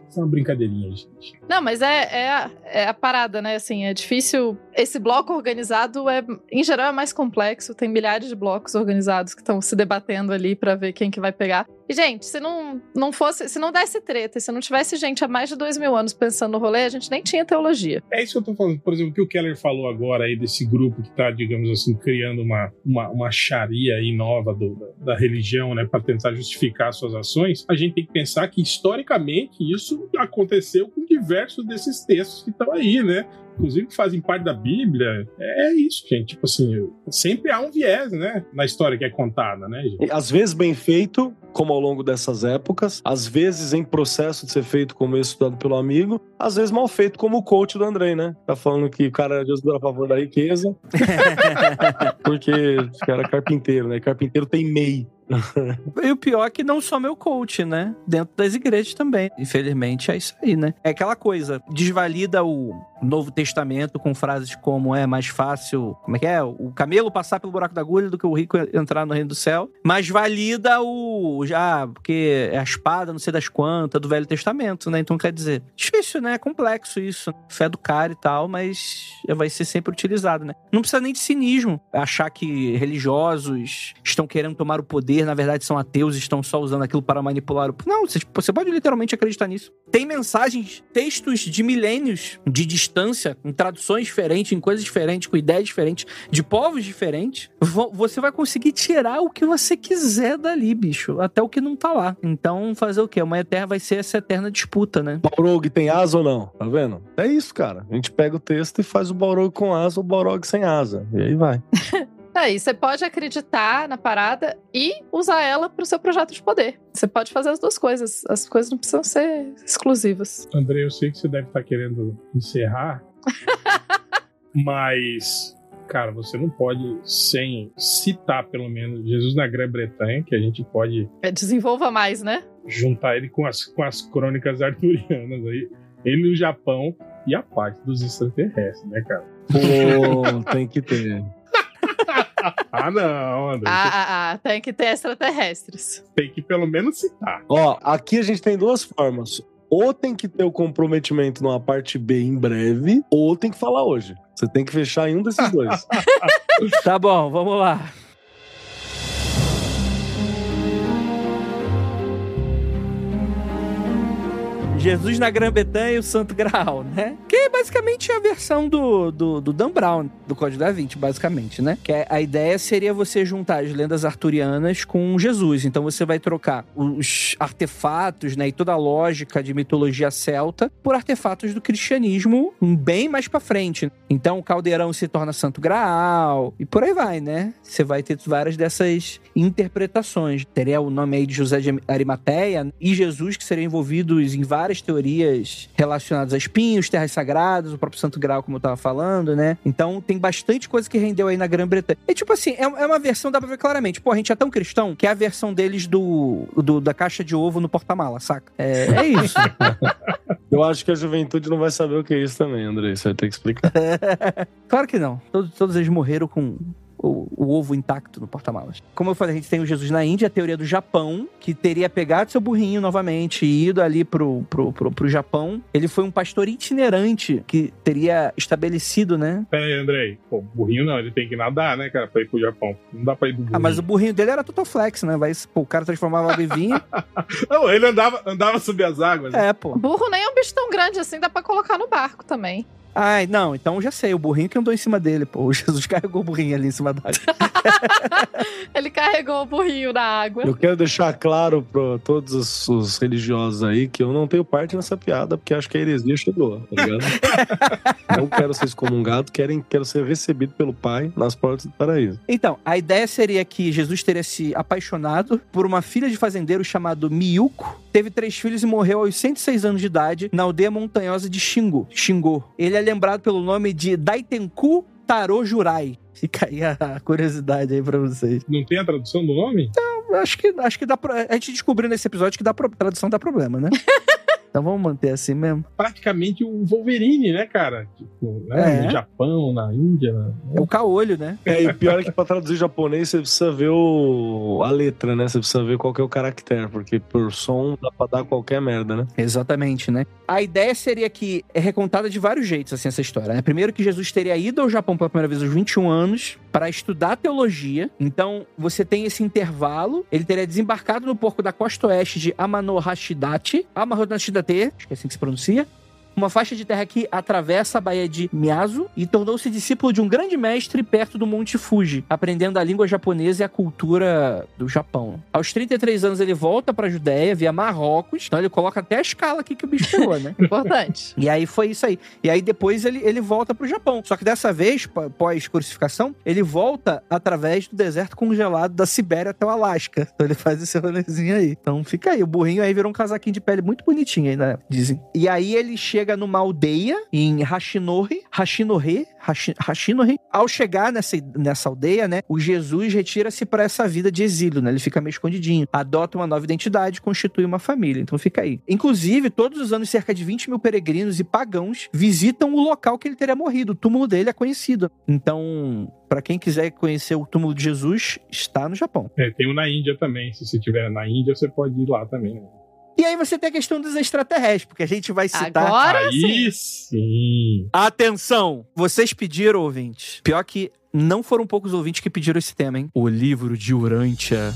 só uma brincadeirinha, gente. Não, mas é, é, a, é a parada, né? Assim, é difícil. Esse bloco organizado é, em geral, é mais complexo. Tem milhares de blocos organizados que estão se debatendo ali para ver quem que vai pegar. E, gente, se não, não fosse, se não desse treta, se não tivesse gente há mais de dois mil anos pensando no rolê, a gente nem tinha teologia. É isso que eu tô falando. Por exemplo, o que o Keller falou agora aí desse grupo que tá, digamos assim, criando uma, uma, uma charia aí nova do, da, da religião, né, para tentar justificar suas ações, a gente tem que pensar que historicamente isso aconteceu com diversos desses textos que estão aí, né? Inclusive que fazem parte da Bíblia, é isso, gente. Tipo assim, sempre há um viés, né? Na história que é contada, né, gente? Às vezes bem feito, como ao longo dessas épocas, às vezes em processo de ser feito como estudado pelo amigo, às vezes mal feito como o coach do Andrei, né? Tá falando que o cara é Deus a favor da riqueza, porque o cara é carpinteiro, né? Carpinteiro tem MEI. E o pior é que não só meu coach, né? Dentro das igrejas também. Infelizmente é isso aí, né? É aquela coisa, desvalida o Novo Testamento com frases como é mais fácil, como é que é? O camelo passar pelo buraco da agulha do que o rico entrar no reino do céu. Mas valida o já, porque é a espada, não sei das quantas, do Velho Testamento, né? Então quer dizer, difícil, né? É complexo isso. Fé do cara e tal, mas vai ser sempre utilizado, né? Não precisa nem de cinismo achar que religiosos estão querendo tomar o poder, na verdade são ateus estão só usando aquilo para manipular o. Não, você, você pode literalmente acreditar nisso. Tem mensagens, textos de milênios de distância, em traduções diferentes, em coisas diferentes, com ideias diferentes, de povos diferentes. Vo- Você vai conseguir tirar o que você quiser dali, bicho, até o que não tá lá. Então, fazer o quê? Uma eterna vai ser essa eterna disputa, né? Balrog tem asa ou não? Tá vendo? É isso, cara. A gente pega o texto e faz o Balrog com asa ou o Balrog sem asa. E aí vai. É, e você pode acreditar na parada e usar ela pro seu projeto de poder. Você pode fazer as duas coisas. As coisas não precisam ser exclusivas. André, eu sei que você deve estar querendo encerrar, mas, cara, você não pode, sem citar pelo menos Jesus na Grã-Bretanha, que a gente pode É, desenvolva mais, né? juntar ele com as, com as crônicas arturianas aí. Ele no Japão e a parte dos extraterrestres, né, cara? Pô, tem que ter. Ah, não, André. Ah, ah, ah, tem que ter extraterrestres. Tem que pelo menos citar. Ó, aqui a gente tem duas formas. Ou tem que ter o comprometimento numa parte B em breve, ou tem que falar hoje. Você tem que fechar em um desses dois. Tá bom, vamos lá. Jesus na Grã-Bretanha e o Santo Graal, né? Que é basicamente a versão do, do, do Dan Brown, do Código da Vinci, basicamente, né? Que é- a ideia seria você juntar as lendas arturianas com Jesus. Então você vai trocar os artefatos, né? E toda a lógica de mitologia celta por artefatos do cristianismo bem mais pra frente. Então o caldeirão se torna Santo Graal e por aí vai, né? Você vai ter várias dessas interpretações. Teria o nome aí de José de Arimateia e Jesus que seriam envolvidos em várias teorias relacionadas a espinhos, terras sagradas, o próprio Santo Graal, como eu tava falando, né? Então tem bastante coisa que rendeu aí na Grã-Bretanha. É tipo assim, é, é uma versão, dá pra ver claramente. Pô, a gente é tão cristão que é a versão deles do, do- da caixa de ovo no porta-mala, saca? É, é isso. Eu acho que a juventude não vai saber o que é isso também, André. Você vai ter que explicar. claro que não. Todos, todos eles morreram com o, o ovo intacto no porta-malas. Como eu falei, a gente tem o Jesus na Índia, a teoria do Japão, que teria pegado seu burrinho novamente e ido ali pro, pro, pro, pro Japão. Ele foi um pastor itinerante que teria estabelecido, né? Pera aí, Andrei. Pô, burrinho não, ele tem que nadar, né, cara, pra ir pro Japão. Não dá pra ir do burrinho. Ah, mas o burrinho dele era total flex, né? Vai, pô, o cara transformava água em vinho. Não, ele andava, andava sob as águas. É, pô. Burro nem é um bicho tão grande assim, dá pra colocar no barco também. Ai, não, então já sei, o burrinho que andou em cima dele, pô. O Jesus carregou o burrinho ali em cima da Ele carregou o burrinho na água. Eu quero deixar claro pra todos os, os religiosos aí que eu não tenho parte nessa piada, porque acho que a heresia chegou, tá ligado? não quero ser excomungado, querem, quero ser recebido pelo Pai nas portas do paraíso. Então, a ideia seria que Jesus teria se apaixonado por uma filha de fazendeiro chamado Miyuko. Teve três filhos e morreu aos 106 anos de idade na aldeia montanhosa de Xingo. Xingô. Ele é lembrado pelo nome de Daitenku Taro Jurai. Fica aí a curiosidade aí pra vocês. Não tem a tradução do nome? Eu Acho que, acho que dá pra, A gente descobriu nesse episódio que dá pro, tradução dá problema, né? então vamos manter assim mesmo. Praticamente o Wolverine, né, cara? Tipo, né? É. No Japão, na Índia. né? É o caolho, né? É, e o pior é que pra traduzir japonês você precisa ver o... a letra, né? Você precisa ver qual que é o caractere, porque por som dá pra dar qualquer merda, né? Exatamente, né? A ideia seria que é recontada de vários jeitos, assim, essa história, né? Primeiro que Jesus teria ido ao Japão pela primeira vez aos 21 anos para estudar teologia. Então, você tem esse intervalo. Ele teria desembarcado no porto da costa oeste de Amanohashidate. Acho que é assim que se pronuncia. Uma faixa de terra que atravessa a Baía de Miyazu e tornou-se discípulo de um grande mestre perto do Monte Fuji, aprendendo a língua japonesa e a cultura do Japão. Aos 33 anos ele volta para a Judéia via Marrocos, então ele coloca até a escala aqui que o bicho pegou, né? Importante. E aí foi isso aí. E aí depois ele, ele volta pro Japão. Só que dessa vez, pó- pós-crucificação, ele volta através do deserto congelado da Sibéria até o Alasca. Então ele faz esse rolezinho aí. Então fica aí. O burrinho aí virou um casaquinho de pele muito bonitinho aí, né? Dizem. E aí ele chega chega numa aldeia em Hashinohe, Hashinohe, Hashi- Hashinohe. Ao chegar nessa, nessa aldeia, né, o Jesus retira-se para essa vida de exílio, né? Ele fica meio escondidinho, adota uma nova identidade, constitui uma família. Então fica aí. Inclusive, todos os anos, cerca de 20 mil peregrinos e pagãos visitam o local que ele teria morrido. O túmulo dele é conhecido. Então, para quem quiser conhecer o túmulo de Jesus, está no Japão. É, tem um na Índia também. Se você estiver na Índia, você pode ir lá também. Né? E aí você tem a questão dos extraterrestres, porque a gente vai citar. Agora Aí sim. Atenção! Vocês pediram, ouvintes. Pior que não foram poucos ouvintes que pediram esse tema, hein? O livro de Urântia.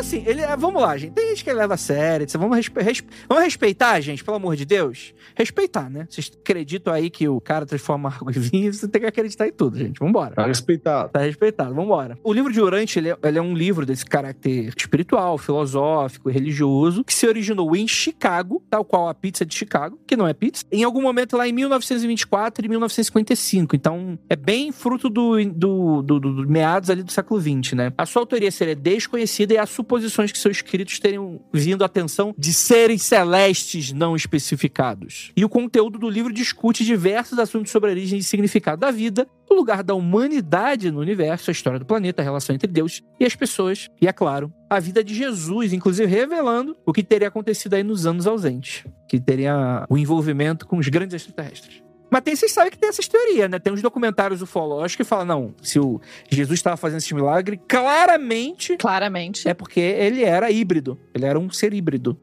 Assim, ele é- vamos lá, gente. Tem gente que leva a sério. Vamos, respe- vamos respeitar, gente, pelo amor de Deus. Respeitar, né? Vocês acreditam aí que o cara transforma água em vinho, você tem que acreditar em tudo, gente. Vambora. Tá respeitado. Tá respeitado, vambora. O livro de Urante, ele é, ele é um livro desse caráter espiritual, filosófico religioso, que se originou em Chicago, tal qual a pizza de Chicago, que não é pizza, em algum momento lá em 1924 e 1955. Então, é bem fruto do, do, do- do- do meados ali do século XX, né? A sua autoria seria desconhecida e há suposições que seus escritos teriam vindo à atenção de seres celestes não especificados. E o conteúdo do livro discute diversos assuntos sobre a origem e significado da vida, o lugar da humanidade no universo, a história do planeta, a relação entre Deus e as pessoas, e, é claro, a vida de Jesus, inclusive revelando o que teria acontecido aí nos anos ausentes, que teria o envolvimento com os grandes extraterrestres. Mas tem, vocês sabem que tem essas teorias, né? Tem uns documentários ufológicos que falam, não, se o Jesus estava fazendo esse milagre, claramente Claramente. é porque ele era híbrido. Ele era um ser híbrido.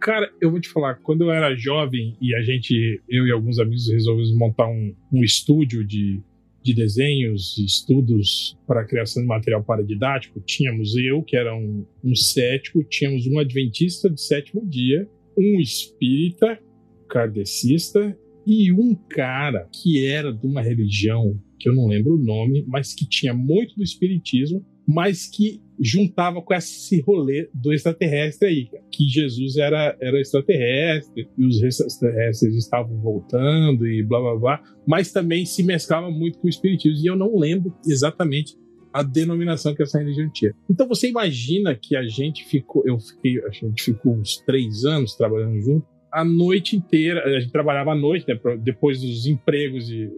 Cara, eu vou te falar, quando eu era jovem e a gente, eu e alguns amigos, resolvemos montar um, um estúdio de, de desenhos e estudos para a criação de material paradidático, tínhamos eu, que era um, um cético, tínhamos um adventista de sétimo dia, um espírita, kardecista e um cara que era de uma religião que eu não lembro o nome, mas que tinha muito do espiritismo, mas que juntava com esse rolê do extraterrestre aí, que Jesus era, era extraterrestre e os extraterrestres estavam voltando e blá blá blá, mas também se mesclava muito com o espiritismo e eu não lembro exatamente a denominação que essa religião tinha. Então você imagina que a gente ficou, eu fiquei, a gente ficou uns três anos trabalhando junto, a noite inteira, a gente trabalhava à noite, né, depois dos empregos e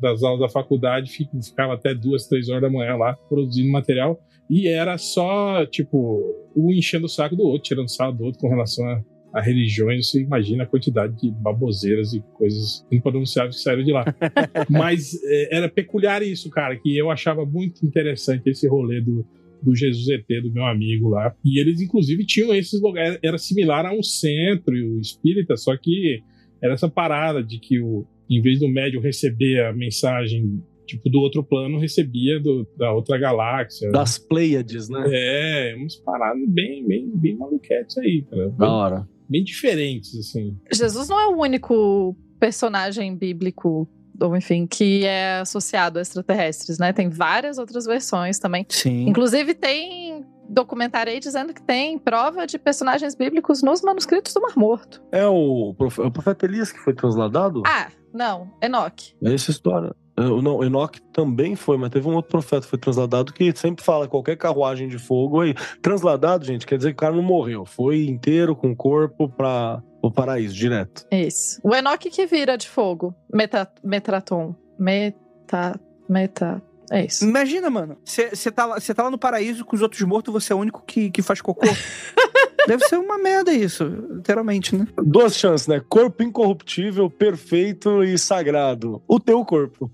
das aulas da faculdade, ficava até duas, três horas da manhã lá produzindo material e era só, tipo, um enchendo o saco do outro, tirando sarro do outro com relação a, a religiões. Você imagina a quantidade de baboseiras e coisas impronunciáveis que saíram de lá. Mas é, era peculiar isso, cara, que eu achava muito interessante esse rolê do, do Jesus ET, do meu amigo lá. E eles, inclusive, tinham esses lugares, era similar a um centro e o espírita, só que era essa parada de que o, em vez do médium receber a mensagem tipo do outro plano, recebia do- da outra galáxia. Das Pleiades, né? É, umas paradas bem, bem, bem maluquetes aí, cara. Da hora. bem diferentes, assim. Jesus não é o único personagem bíblico, ou enfim, que é associado a extraterrestres, né? Tem várias outras versões também. Sim. Inclusive, tem documentário aí dizendo que tem prova de personagens bíblicos nos manuscritos do Mar Morto. É o, profe- é o profeta Elias que foi transladado? Ah, não, Enoque. É essa história. É, Não, Enoque também foi, mas teve um outro profeta que foi transladado que sempre fala qualquer carruagem de fogo aí. Transladado, gente, quer dizer que o cara não morreu. Foi inteiro com o corpo para o paraíso, direto. Isso. O Enoque que vira de fogo. Meta, metraton. Meta. Meta. É isso. Imagina, mano. Você tá, lá- tá lá no paraíso com os outros mortos, você é o único que, que faz cocô. Deve ser uma merda isso, literalmente, né? Duas chances, né? Corpo incorruptível, perfeito e sagrado. O teu corpo.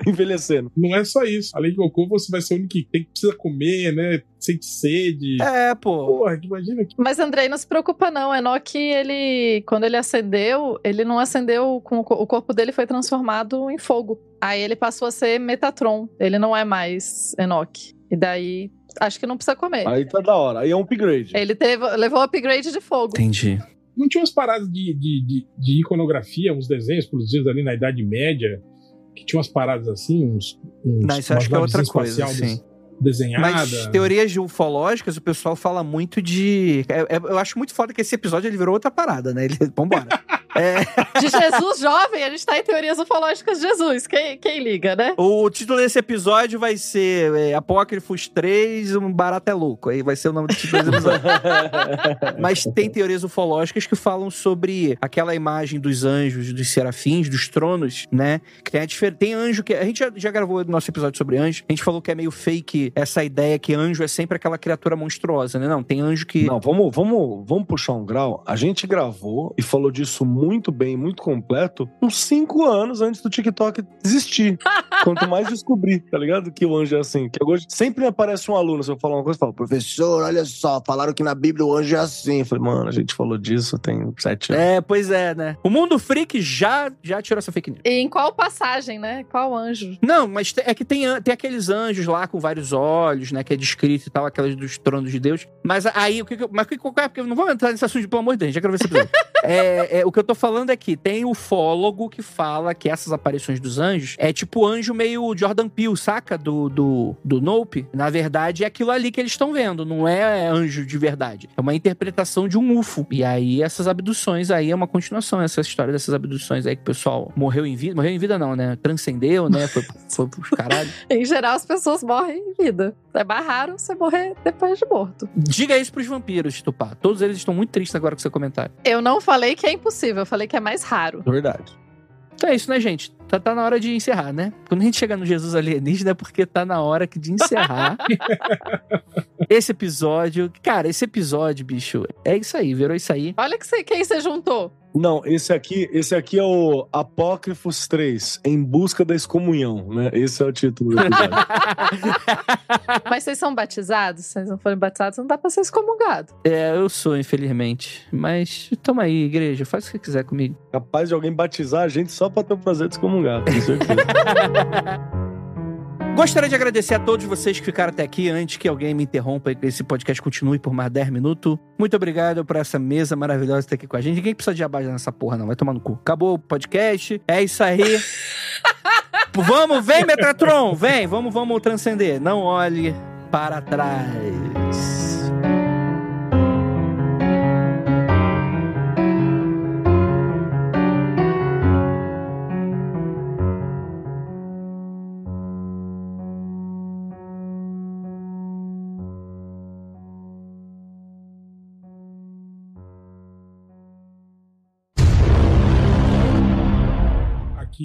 Envelhecendo. Não é só isso. Além de cocô, você vai ser o único que tem que precisa comer, né? Sente sede. É, pô. Porra, que imagina que. Mas Andrei, não se preocupa não. Enoque, ele, quando ele acendeu, ele não acendeu com o co- o corpo dele foi transformado em fogo. Aí ele passou a ser Metatron. Ele não é mais Enoque. E daí acho que não precisa comer. Aí tá da hora. Aí é um upgrade. Ele teve, levou o upgrade de fogo. Entendi. Não tinha umas paradas de, de, de, de iconografia, uns desenhos produzidos ali na Idade Média, que tinha umas paradas assim, uns. uns Não, isso eu acho que é outra coisa, sim. Desenhada. Mas teorias ufológicas, o pessoal fala muito de. é- é- eu acho muito foda que esse episódio ele virou outra parada, né? Ele... Vambora. De Jesus jovem, a gente tá em teorias ufológicas de Jesus. Quem, quem liga, né? O título desse episódio vai ser é, Apócrifos 3, um barato é louco. Aí vai ser o nome do título desse episódio. Mas tem teorias ufológicas que falam sobre aquela imagem dos anjos, dos serafins, dos tronos, né? Que tem, a difer- tem anjo que. A gente já, já gravou nosso episódio sobre anjo. A gente falou que é meio fake essa ideia que anjo é sempre aquela criatura monstruosa, né? Não, tem anjo que. Não, vamos, vamos, vamos puxar um grau. A gente gravou e falou disso muito bem, muito completo, uns cinco anos antes do TikTok existir. Quanto mais descobrir, tá ligado? Que o anjo é assim. Que hoje sempre me aparece um aluno, se eu falar uma coisa, fala, professor, olha só, falaram que na Bíblia o anjo é assim. Eu falei, mano, a gente falou disso tem sete anos. É, pois é, né? O mundo freak já, já tirou essa fake news. E em qual passagem, né? Qual anjo? Não, mas é que tem, tem aqueles anjos lá com vários olhos, né? Que é descrito e tal, aquelas dos tronos de Deus. Mas aí, o que, que eu- mas o que, qual é? Porque eu não vou entrar nesse assunto, pelo amor de Deus, já quero ver esse episódio. é, é, o que eu tô falando é que tem o ufólogo que fala que essas aparições dos anjos é tipo anjo meio Jordan Peele, saca? Do, do, do Nope. Na verdade, é aquilo ali que eles estão vendo, não é anjo de verdade. É uma interpretação de um UFO. E aí, essas abduções aí é uma continuação, essa história dessas abduções aí que o pessoal morreu em vida. Morreu em vida, não, né? Transcendeu, né? Foi, foi pros caralho. Em geral, as pessoas morrem em vida. É mais raro você morrer depois de morto. Diga isso pros vampiros, Tupá. Todos eles estão muito tristes agora com seu comentário. Eu não falei que é impossível, eu falei que é mais raro. Verdade. Então é isso, né, gente? Tá, tá na hora de encerrar, né? Quando a gente chegar no Jesus alienígena é porque tá na hora que de encerrar esse episódio. Cara, esse episódio, bicho, é isso aí, virou isso aí. Olha que você, quem você juntou. Não, esse aqui, esse aqui é o Apócrifos 3, Em Busca da Excomunhão, né? Esse é o título do episódio. Mas vocês são batizados? Se vocês não forem batizados, não dá pra ser excomungado. é, eu sou, infelizmente. Mas toma aí, igreja, faz o que quiser comigo. Capaz de alguém batizar a gente só pra ter o prazer de excomungar, com certeza. Gostaria de agradecer a todos vocês que ficaram até aqui antes que alguém me interrompa e que esse podcast continue por mais 10 minutos. Muito obrigado por essa mesa maravilhosa estar aqui com a gente. Ninguém precisa de abaixo nessa porra, não. Vai tomar no cu. Acabou o podcast. É isso aí. vamos, vem, Metatron. Vem, vamos, vamos transcender. Não olhe para trás.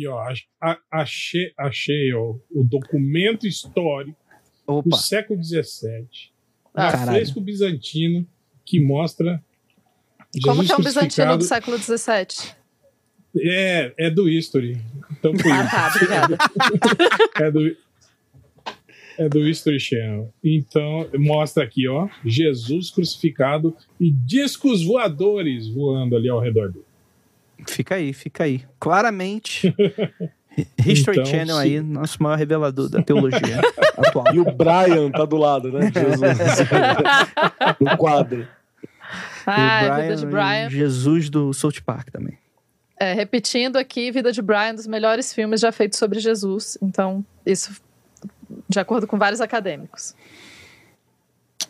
Aqui, ó. Achei, achei ó, o documento histórico Opa. do século XVII, Ah, um caralho. fresco bizantino que mostra. Como Jesus que é um bizantino do século XVII? É, é do History. Então, por Ah, isso. tá, obrigada. É do, é do History Channel. Então, mostra aqui, ó, Jesus crucificado e discos voadores voando ali ao redor dele. Fica aí, fica aí. Claramente. History Então, Channel se- aí, nosso maior revelador da teologia atual. E o Brian tá do lado, né? Jesus. no quadro. Ah, E o é vida de Brian. e Jesus do South Park também. É, repetindo aqui, Vida de Brian, dos melhores filmes já feitos sobre Jesus. Então, isso de acordo com vários acadêmicos.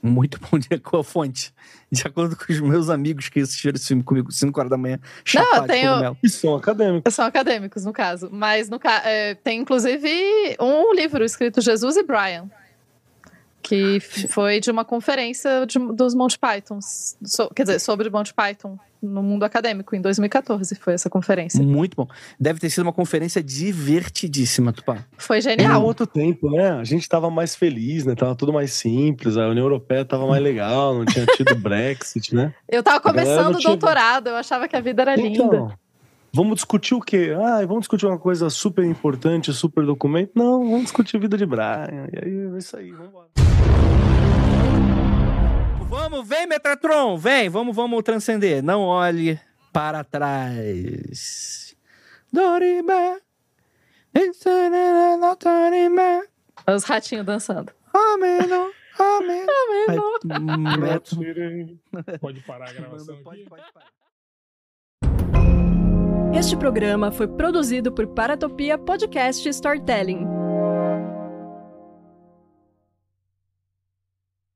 Muito bom dia com a fonte. De acordo com os meus amigos que assistiram esse filme comigo 5 horas da manhã. chapado de tenho-. E são acadêmicos. São acadêmicos, no caso. Mas no ca... é, tem, inclusive, um livro escrito Jesus e Brian. Que f- foi de uma conferência de- dos Monty Pythons. So- quer dizer, sobre Monty Python no mundo acadêmico, em 2014 foi essa conferência. Muito bom. Deve ter sido uma conferência divertidíssima, Tupá. Foi Era genial. outro tempo, né? A gente tava mais feliz, né? Tava tudo mais simples, a União Europeia tava mais legal, não tinha tido Brexit, né? Eu tava galera começando o tinha- doutorado, eu achava que a vida era linda. Então, vamos discutir o quê? Ah, vamos discutir uma coisa super importante, super documento? Não, vamos discutir vida de Brian. E aí, é isso aí, vamos embora. Vamos, vem, Metatron, vem, vamos, vamos transcender. Não olhe para trás. Dorime. Os ratinhos dançando. Ameno. Ameno. Ameno. Pode parar a gravação Pode, aqui? pode parar. Este programa foi produzido por Paratopia Podcast Storytelling.